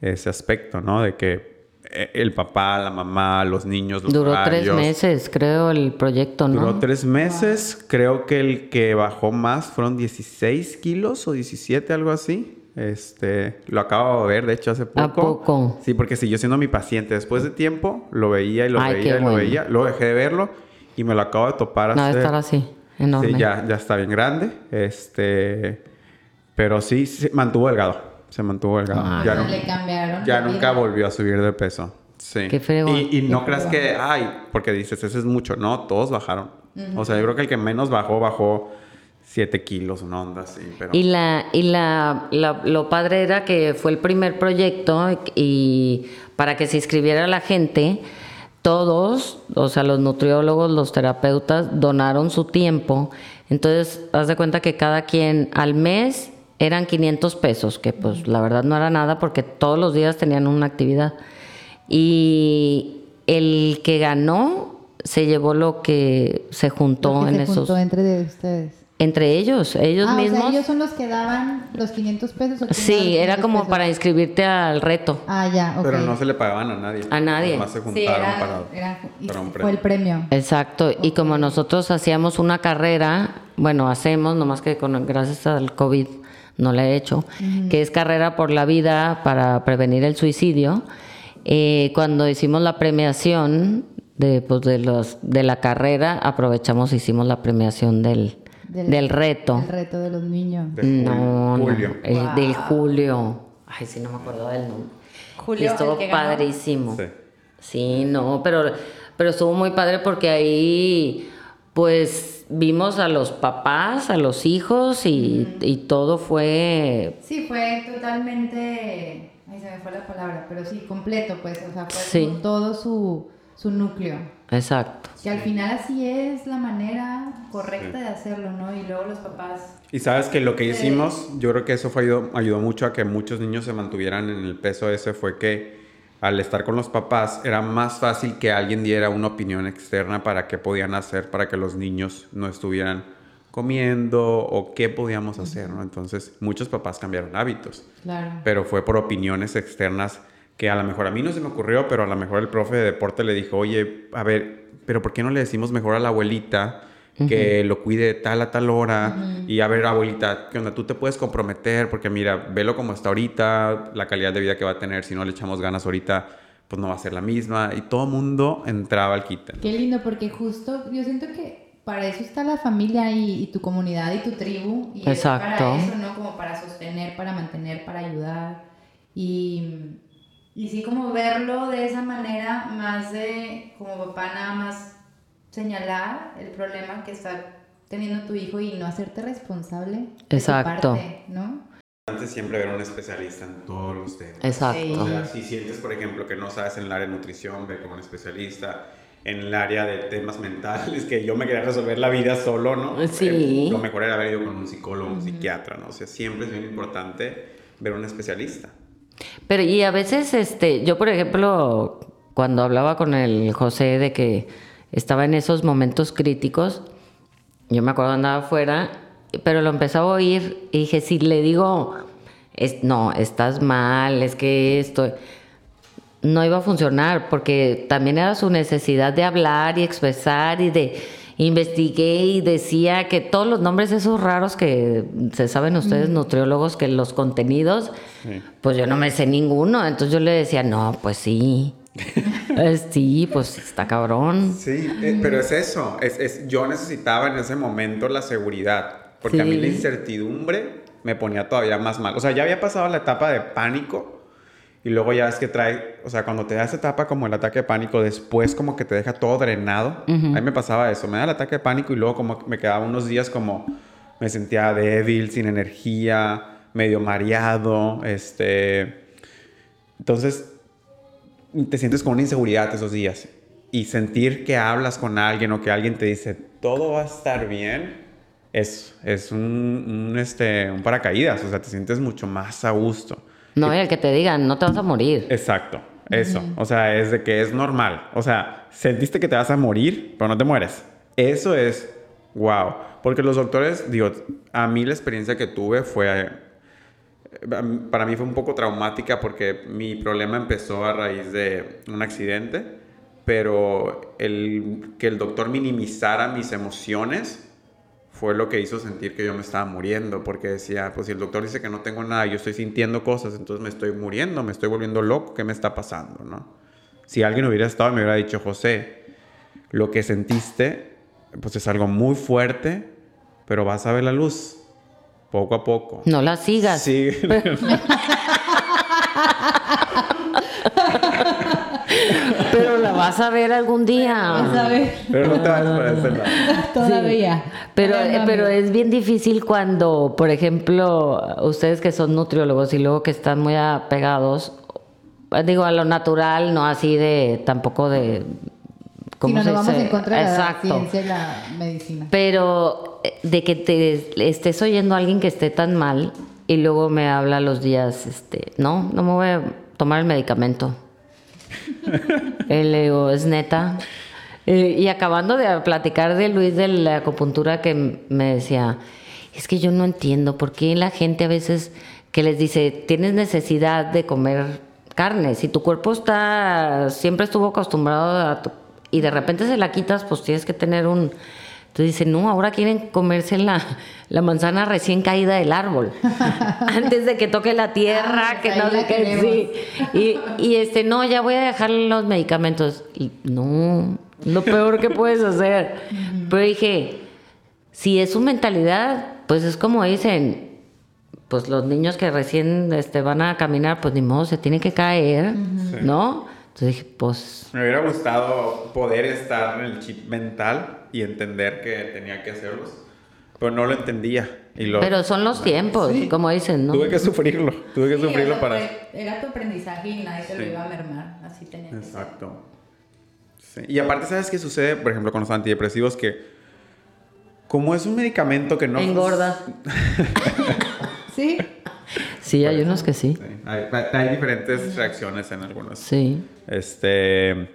ese aspecto, ¿no? De que el papá, la mamá, los niños, los Duró tres meses, creo, el proyecto, ¿no? Duró tres meses. Creo que el que bajó más fueron 16 kilos o 17, algo así. Este, lo acabo de ver, de hecho, hace poco. ¿A poco? Sí, porque siguió siendo mi paciente. Después de tiempo, lo veía y lo Ay, veía y lo veía. Luego dejé de verlo y me lo acabo de topar No, hace... debe estar así, enorme. Sí, ya, ya está bien grande. Este, pero sí, se mantuvo delgado. Se mantuvo delgado. Ay. ya no- Le cambiaron. ya la nunca vida. volvió a subir de peso. Sí. Qué fregón. Y, y no creas que, ay, porque dices, ese es mucho. No, todos bajaron. O sea, yo creo que el que menos bajó, bajó 7 kilos, una onda así. Pero... Y la, y la, la- lo padre era que fue el primer proyecto y para que se inscribiera la gente, todos, o sea, los nutriólogos, los terapeutas, donaron su tiempo. Entonces, haz de cuenta que cada quien al mes eran 500 pesos, que pues la verdad no era nada porque todos los días tenían una actividad. Y el que ganó se llevó lo que se juntó Lo que en se esos... juntó entre de ustedes. Entre ellos, ellos ah, mismos. o sea, ellos son los que daban los 500 pesos. ¿o quién daba Sí, era 500 como pesos? para inscribirte al reto. Ah, ya, ok. Pero no se le pagaban a nadie. A nadie. Nomás se Sí, juntaron era, para, era- para un fue el premio. premio. Exacto. Y como nosotros hacíamos una carrera, bueno, hacemos, nomás que con, gracias al COVID no la he hecho, que es carrera por la vida para prevenir el suicidio. Eh, cuando hicimos la premiación de, pues, de, los, de la carrera, aprovechamos e hicimos la premiación del, del, reto. El reto de los niños. De No, no, Julio. el del Julio. Ay, sí, no me acuerdo del nombre. Julio, Y estuvo el que ganó. padrísimo. Sí. Sí, no, pero, pero estuvo muy padre porque ahí, pues, vimos a los papás, a los hijos y, y todo fue... Sí, fue totalmente. Ahí se me fue la palabra, pero sí, completo, pues. O sea, fue Sí. como todo su, su núcleo. Exacto. Que al final así es la manera correcta de hacerlo, ¿no? Y luego los papás. Y sabes que lo que hicimos, yo creo que eso fue, ayudó, ayudó mucho a que muchos niños se mantuvieran en el peso ese, fue que al estar con los papás era más fácil que alguien diera una opinión externa para qué podían hacer para que los niños no estuvieran comiendo o qué podíamos hacer, ¿no? Entonces muchos papás cambiaron hábitos, Claro. pero fue por opiniones externas que a lo mejor a mí no se me ocurrió, pero a lo mejor el profe de deporte le dijo, oye, a ver, pero ¿por qué no le decimos mejor a la abuelita que lo cuide de tal a tal hora y a ver, abuelita, que onda? Tú te puedes comprometer porque mira, velo como está ahorita, la calidad de vida que va a tener, si no le echamos ganas ahorita, pues no va a ser la misma y todo mundo entraba al quite. Qué lindo, porque justo yo siento que para eso está la familia y, y tu comunidad y tu tribu. Y es Exacto. para eso, ¿no? Como para sostener, para mantener, para ayudar. Y, y sí, como verlo de esa manera, más de como papá nada más señalar el problema que está teniendo tu hijo y no hacerte responsable. de tu Exacto. parte, ¿no? Antes siempre ver a un especialista en todos los temas. Exacto. O sea, si sientes, por ejemplo, que no sabes en el área de nutrición, ve como un especialista. En el área de temas mentales, que yo me quería resolver la vida solo, ¿no? Sí. Eh, Lo mejor era haber ido con un psicólogo, un psiquiatra, ¿no? O sea, siempre es bien importante ver a un especialista. Pero y a veces, este, yo por ejemplo, cuando hablaba con el José de que estaba en esos momentos críticos, yo me acuerdo andaba afuera, pero lo empezaba a oír y dije, si le digo, es, no, estás mal, es que esto no iba a funcionar, porque también era su necesidad de hablar y expresar y de investigué y decía que todos los nombres esos raros que se saben ustedes, nutriólogos, que los contenidos, pues yo no me sé ninguno. Entonces yo le decía, no, pues sí. Sí, pues está cabrón. Sí, eh, pero es eso. Es, es- yo necesitaba en ese momento la seguridad. Porque a mí Sí. la incertidumbre me ponía todavía más mal. O sea, ya había pasado la etapa de pánico. Y luego ya es que trae, o sea, cuando te da esa etapa como el ataque de pánico, después como que te deja todo drenado. A mí me pasaba eso, me da el ataque de pánico y luego como me quedaba unos días como me sentía débil, sin energía, medio mareado, este... Entonces, te sientes con una inseguridad esos días. Y sentir que hablas con alguien o que alguien te dice, todo va a estar bien, es, es un, un, este, un paracaídas. O sea, te sientes mucho más a gusto. No, y el que te digan, no te vas a morir. Exacto, eso. O sea, es de que es normal. O sea, sentiste que te vas a morir, pero no te mueres. Eso es wow. Porque los doctores, digo, a mí la experiencia que tuve fue para mí fue un poco traumática porque mi problema empezó a raíz de un accidente, pero el que el doctor minimizara mis emociones fue lo que hizo sentir que yo me estaba muriendo, porque decía, pues si el doctor dice que no tengo nada, yo estoy sintiendo cosas, entonces me estoy muriendo, me estoy volviendo loco, ¿qué me está pasando, no? Si alguien hubiera estado y me hubiera dicho, José, lo que sentiste, pues es algo muy fuerte, pero vas a ver la luz poco a poco. No la sigas. Sí. Pero la vas a ver algún día. Vas a ver. Pero no te vayas por ese lado. Todavía. Pero, pero es bien difícil cuando, por ejemplo, ustedes que son nutriólogos y luego que están muy apegados, digo, a lo natural, no así de, tampoco de... Si ¿cómo no, se no vamos dice? en contra de la Exacto. ciencia y la medicina. Pero eh, de que te estés oyendo a alguien que esté tan mal y luego me habla los días, este, no, no me voy a tomar el medicamento. y le digo, es neta. Eh, y acabando de platicar de Luis de la acupuntura que me decía, es que yo no entiendo por qué la gente a veces que les dice, tienes necesidad de comer carne, si tu cuerpo está, siempre estuvo acostumbrado a, tu- y de repente se la quitas, pues tienes que tener un... Entonces dice, no, ahora quieren comerse la, la manzana recién caída del árbol, antes de que toque la tierra, Ah, que no sé qué, sí. Y, y este, no, ya voy a dejar los medicamentos. Y no, lo peor que puedes hacer. Pero dije, si es su mentalidad, pues es como dicen, pues los niños que recién este, van a caminar, pues ni modo, se tienen que caer, ¿no? Entonces dije, pues Me hubiera gustado poder estar en el chip mental y entender que tenía que hacerlos, pero no lo entendía. Y lo, Pero son los tiempos, Sí. como dicen, ¿no? Tuve que sufrirlo, tuve que Sí, sufrirlo para... fue- Era tu aprendizaje y nadie te lo Sí. iba a mermar. Así tenía que ser. Exacto. Sí. Y aparte, ¿sabes qué sucede, por ejemplo, con los antidepresivos? Que como es un medicamento que no... Engorda. Sí. Sí, hay unos que sí. Sí, Hay, hay diferentes reacciones en algunos. Sí. Este...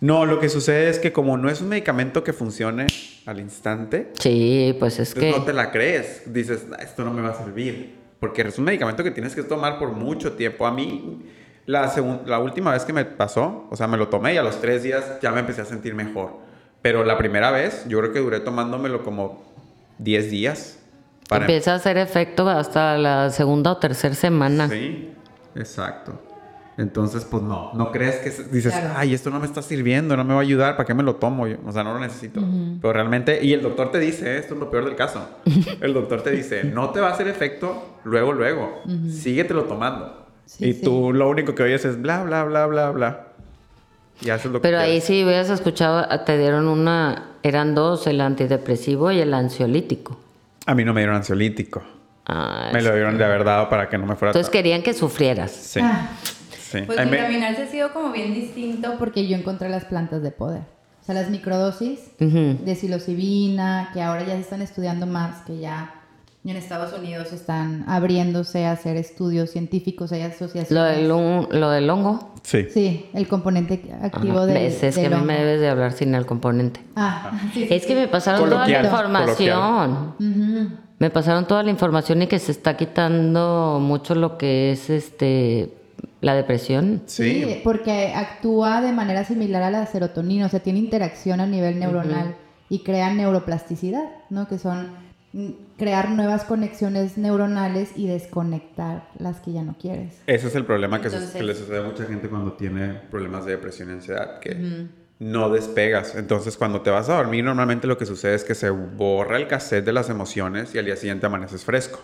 No, lo que sucede es que como no es un medicamento que funcione al instante, Sí, pues es entonces que... no te la crees. Dices, "Ah, esto no me va a servir. Porque es un medicamento que tienes que tomar por mucho tiempo. A mí, la, la última vez que me pasó, o sea, me lo tomé y a los tres días ya me empecé a sentir mejor. Pero la primera vez, yo creo que duré tomándomelo como 10 días. Para... Empieza a hacer efecto hasta la segunda o tercera semana. Sí, exacto. Entonces, pues no, no crees que dices, Claro. ay, esto no me está sirviendo, no me va a ayudar, ¿para qué me lo tomo? Yo- O sea, no lo necesito. Pero realmente, y el doctor te dice, esto es lo peor del caso. El doctor te dice, no te va a hacer efecto luego, luego. Síguetelo tomando. Sí, y sí. tú lo único que oyes es bla, bla, bla, bla, bla. Y haces lo Pero que ahí quieres. sí hubieras escuchado, te dieron una, eran dos, el antidepresivo y el ansiolítico. A mí no me dieron ansiolítico. Ah, Me lo dieron de haber dado para que no me fuera Entonces querían que sufrieras. Sí. Ah. sí. Pues mi caminar se ha sido como bien distinto. Porque yo encontré las plantas de poder. O sea, las microdosis de psilocibina, que ahora ya se están estudiando más, que ya en Estados Unidos están abriéndose a hacer estudios científicos, hay asociaciones. Lo del, lo del hongo. Sí. Sí, el componente activo del, es que a del mí me hongo. debes de hablar sin el componente. Ah, sí, sí, Es que me pasaron toda la información. Me pasaron toda la información y que se está quitando mucho lo que es este la depresión. Sí, porque actúa de manera similar a la serotonina, o sea, tiene interacción a nivel neuronal y crea neuroplasticidad, ¿no? Que son crear nuevas conexiones neuronales y desconectar las que ya no quieres. Ese es el problema que, se- Entonces- que le sucede a mucha gente cuando tiene problemas de depresión y ansiedad, que no despegas. Entonces, cuando te vas a dormir, normalmente lo que sucede es que se borra el cassette de las emociones y al día siguiente amaneces fresco.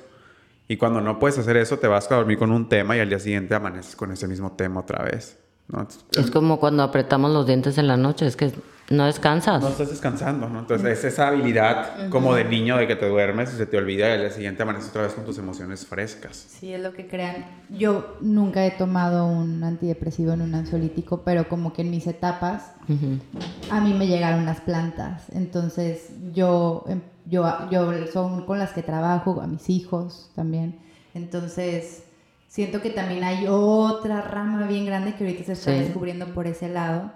Y cuando no puedes hacer eso, te vas a dormir con un tema y al día siguiente amaneces con ese mismo tema otra vez. ¿no? Entonces, Es como cuando apretamos los dientes en la noche, es que no descansas. no estás descansando, ¿no? Entonces, es esa habilidad como de niño de que te duermes y se te olvida y al día siguiente amaneces otra vez con tus emociones frescas. Sí, es lo que crean. Yo nunca he tomado un antidepresivo en un ansiolítico, pero como que en mis etapas a mí me llegaron las plantas. Entonces yo, em, yo, yo son con las que trabajo, a mis hijos también. Entonces siento que también hay otra rama bien grande que ahorita se está Sí. descubriendo por ese lado,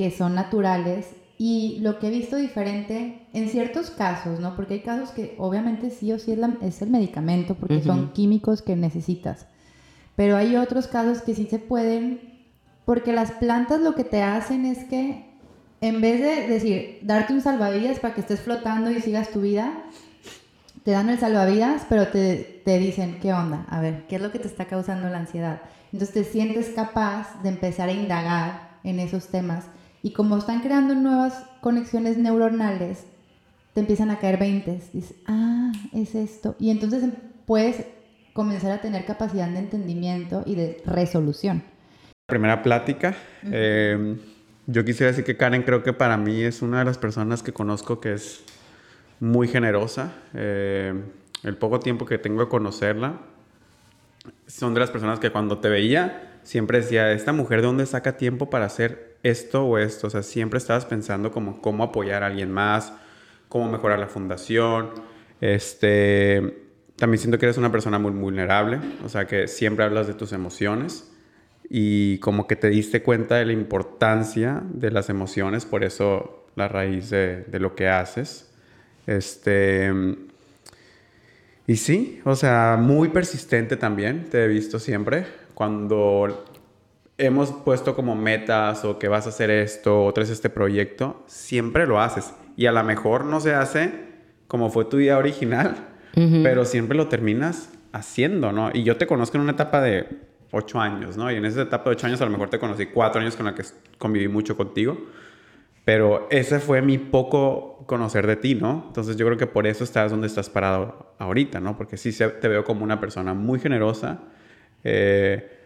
que son naturales. Y lo que he visto diferente en ciertos casos, ¿no? Porque hay casos que obviamente sí o sí es, la- es el medicamento, porque Ujú. son químicos que necesitas. Pero hay otros casos que sí se pueden, porque las plantas lo que te hacen es que en vez de decir, darte un salvavidas para que estés flotando y sigas tu vida, te dan el salvavidas, pero te, te dicen, ¿qué onda? A ver, ¿qué es lo que te está causando la ansiedad? Entonces te sientes capaz de empezar a indagar en esos temas. Y como están creando nuevas conexiones neuronales, te empiezan a caer veintes. Dices, ah, es esto. Y entonces em- puedes comenzar a tener capacidad de entendimiento y de resolución. primera plática. Eh, yo quisiera decir que Karen creo que para mí es una de las personas que conozco que es muy generosa. Eh, el poco tiempo que tengo de conocerla, son de las personas que cuando te veía siempre decía, esta mujer de dónde saca tiempo para hacer esto o esto. O sea, siempre estabas pensando como cómo apoyar a alguien más, cómo mejorar la fundación. Este, también siento que eres una persona muy vulnerable, o sea, que siempre hablas de tus emociones y como que te diste cuenta de la importancia de las emociones, por eso la raíz de, lo que haces. Este, y sí, o sea, muy persistente también, te he visto siempre. Cuando hemos puesto como metas o que vas a hacer esto o traes este proyecto, siempre lo haces. Y a lo mejor no se hace como fue tu idea original, pero siempre lo terminas haciendo, ¿no? Y yo te conozco en una etapa de ocho años, ¿no? Y en esa etapa de ocho años a lo mejor te conocí cuatro años con la que conviví mucho contigo. Pero ese fue mi poco conocer de ti, ¿no? Entonces yo creo que por eso estás donde estás parado ahorita, ¿no? Porque sí te veo como una persona muy generosa, eh,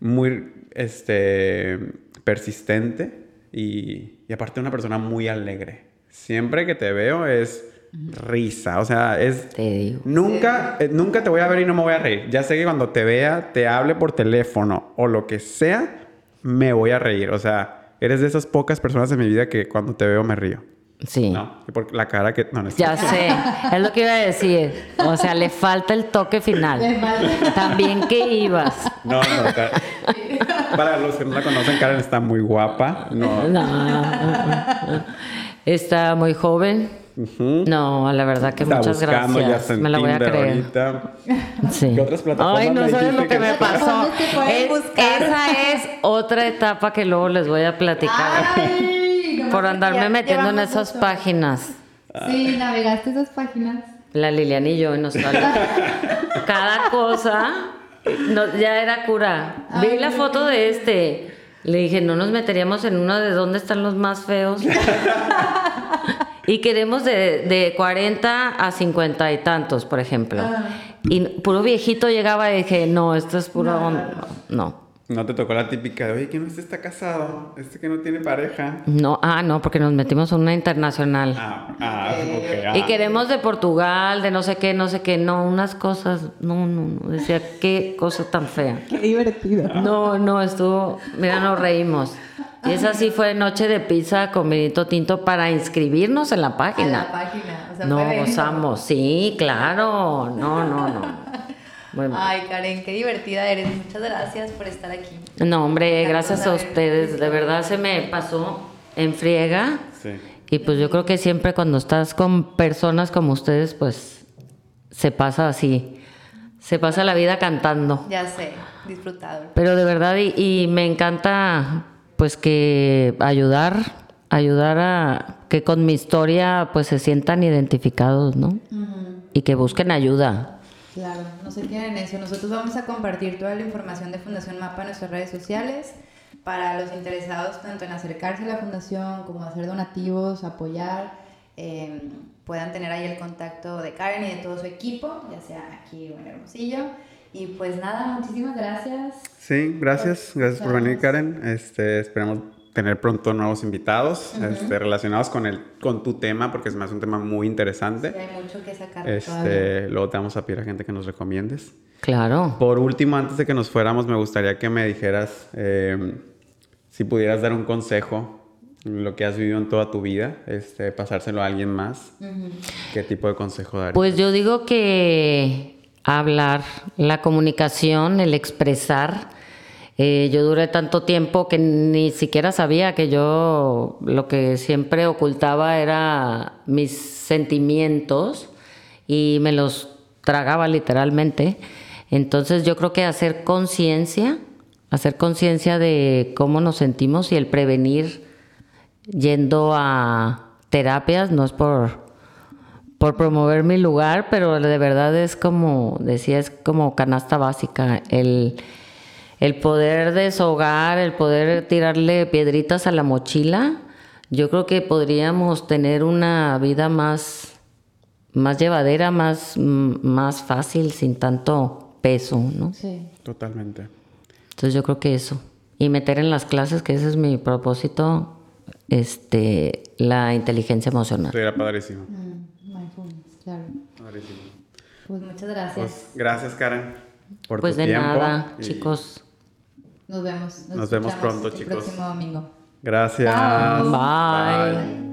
muy este, persistente y, y aparte una persona muy alegre. Siempre que te veo es risa, o sea, es... Te digo. Nunca, eh, nunca te voy a ver y no me voy a reír. Ya sé que cuando te vea, te hable por teléfono o lo que sea, me voy a reír. O sea, eres de esas pocas personas en mi vida que cuando te veo me río. Sí. ¿No? Y por la cara que... No, no Ya sé, es lo que iba a decir. O sea, le falta el toque final. También que ibas. No, no. Para los que no la conocen, Karen está muy guapa. No. No. Está muy joven. No, la verdad que Está muchas ya gracias. Me la voy a creer. ahorita. Sí. ¿Qué otras plataformas Ay, no sabes lo que que- me pasó. Esa es otra etapa que luego les voy a platicar. Ay, por andarme metiendo en esas páginas. Sí, navegaste esas páginas. La Lilian y yo en nostalgia. Cada cosa no, ya era cura. Vi Ay, la qué foto de este. Le dije, no nos meteríamos en uno de dónde están los más feos. y queremos de, de 40 a 50 y tantos, por ejemplo. Y puro viejito llegaba y dije, no, esto es puro... No. No te tocó la típica de, oye, que no está casado, este que no tiene pareja. No, ah, no, porque nos metimos en una internacional. Ah, ah, ok. ah. Y queremos de Portugal, de no sé qué, no sé qué, no, unas cosas, no, no, no, decía, qué cosa tan fea. Qué divertido. No, no, estuvo, mira, nos reímos. Y esa sí fue noche de pizza con vinito tinto para inscribirnos en la A la página. página. O sea, No, gozamos, sí, claro, no, no, no. Ay, Karen, qué divertida eres. Muchas gracias por estar aquí. no, hombre, gracias a ustedes, de verdad se me pasó en friega. Sí. Y pues yo creo que siempre cuando estás con personas como ustedes, pues se pasa así. Se pasa la vida cantando. Ya sé, disfrutado. Pero de verdad, y, y me encanta pues que ayudar, ayudar a que con mi historia pues se sientan identificados, ¿no? Y que busquen ayuda. Claro, no se queden en eso. Nosotros vamos a compartir toda la información de Fundación Mapa en nuestras redes sociales para los interesados tanto en acercarse a la fundación como hacer donativos, apoyar, eh, puedan tener ahí el contacto de Karen y de todo su equipo, ya sea aquí o en Hermosillo. Y pues nada, muchísimas gracias. Sí, gracias. Gracias por venir, Karen. Este, esperamos tener pronto nuevos invitados este, relacionados con, el, con tu tema, porque es más un tema muy interesante. Sí, hay mucho que sacar. Este, luego te vamos a pedir a gente que nos recomiendes. Claro. Por último, antes de que nos fuéramos, me gustaría que me dijeras eh, si pudieras dar un consejo, lo que has vivido en toda tu vida, este, pasárselo a alguien más. ¿Qué tipo de consejo darías? Pues yo digo que hablar, la comunicación, el expresar. Eh, yo duré tanto tiempo que ni siquiera sabía que yo lo que siempre ocultaba era mis sentimientos y me los tragaba literalmente. Entonces yo creo que hacer conciencia, hacer conciencia de cómo nos sentimos y el prevenir yendo a terapias, no es por por promover mi lugar, pero de verdad es como, decía, es como canasta básica, el, el poder deshogar, el poder tirarle piedritas a la mochila, yo creo que podríamos tener una vida más, más llevadera, más, mm, más fácil, sin tanto peso, ¿no? Sí. Totalmente. Entonces yo creo que eso. Y meter en las clases, que ese es mi propósito, este, la inteligencia emocional. Estuviera padrísimo. Mm, mindfulness, claro. Padrísimo. Pues muchas gracias. Pues, gracias, Karen, por Pues tu de tiempo. nada, y chicos. Nos vemos. Nos vemos pronto, el chicos. próximo domingo. Gracias. Bye.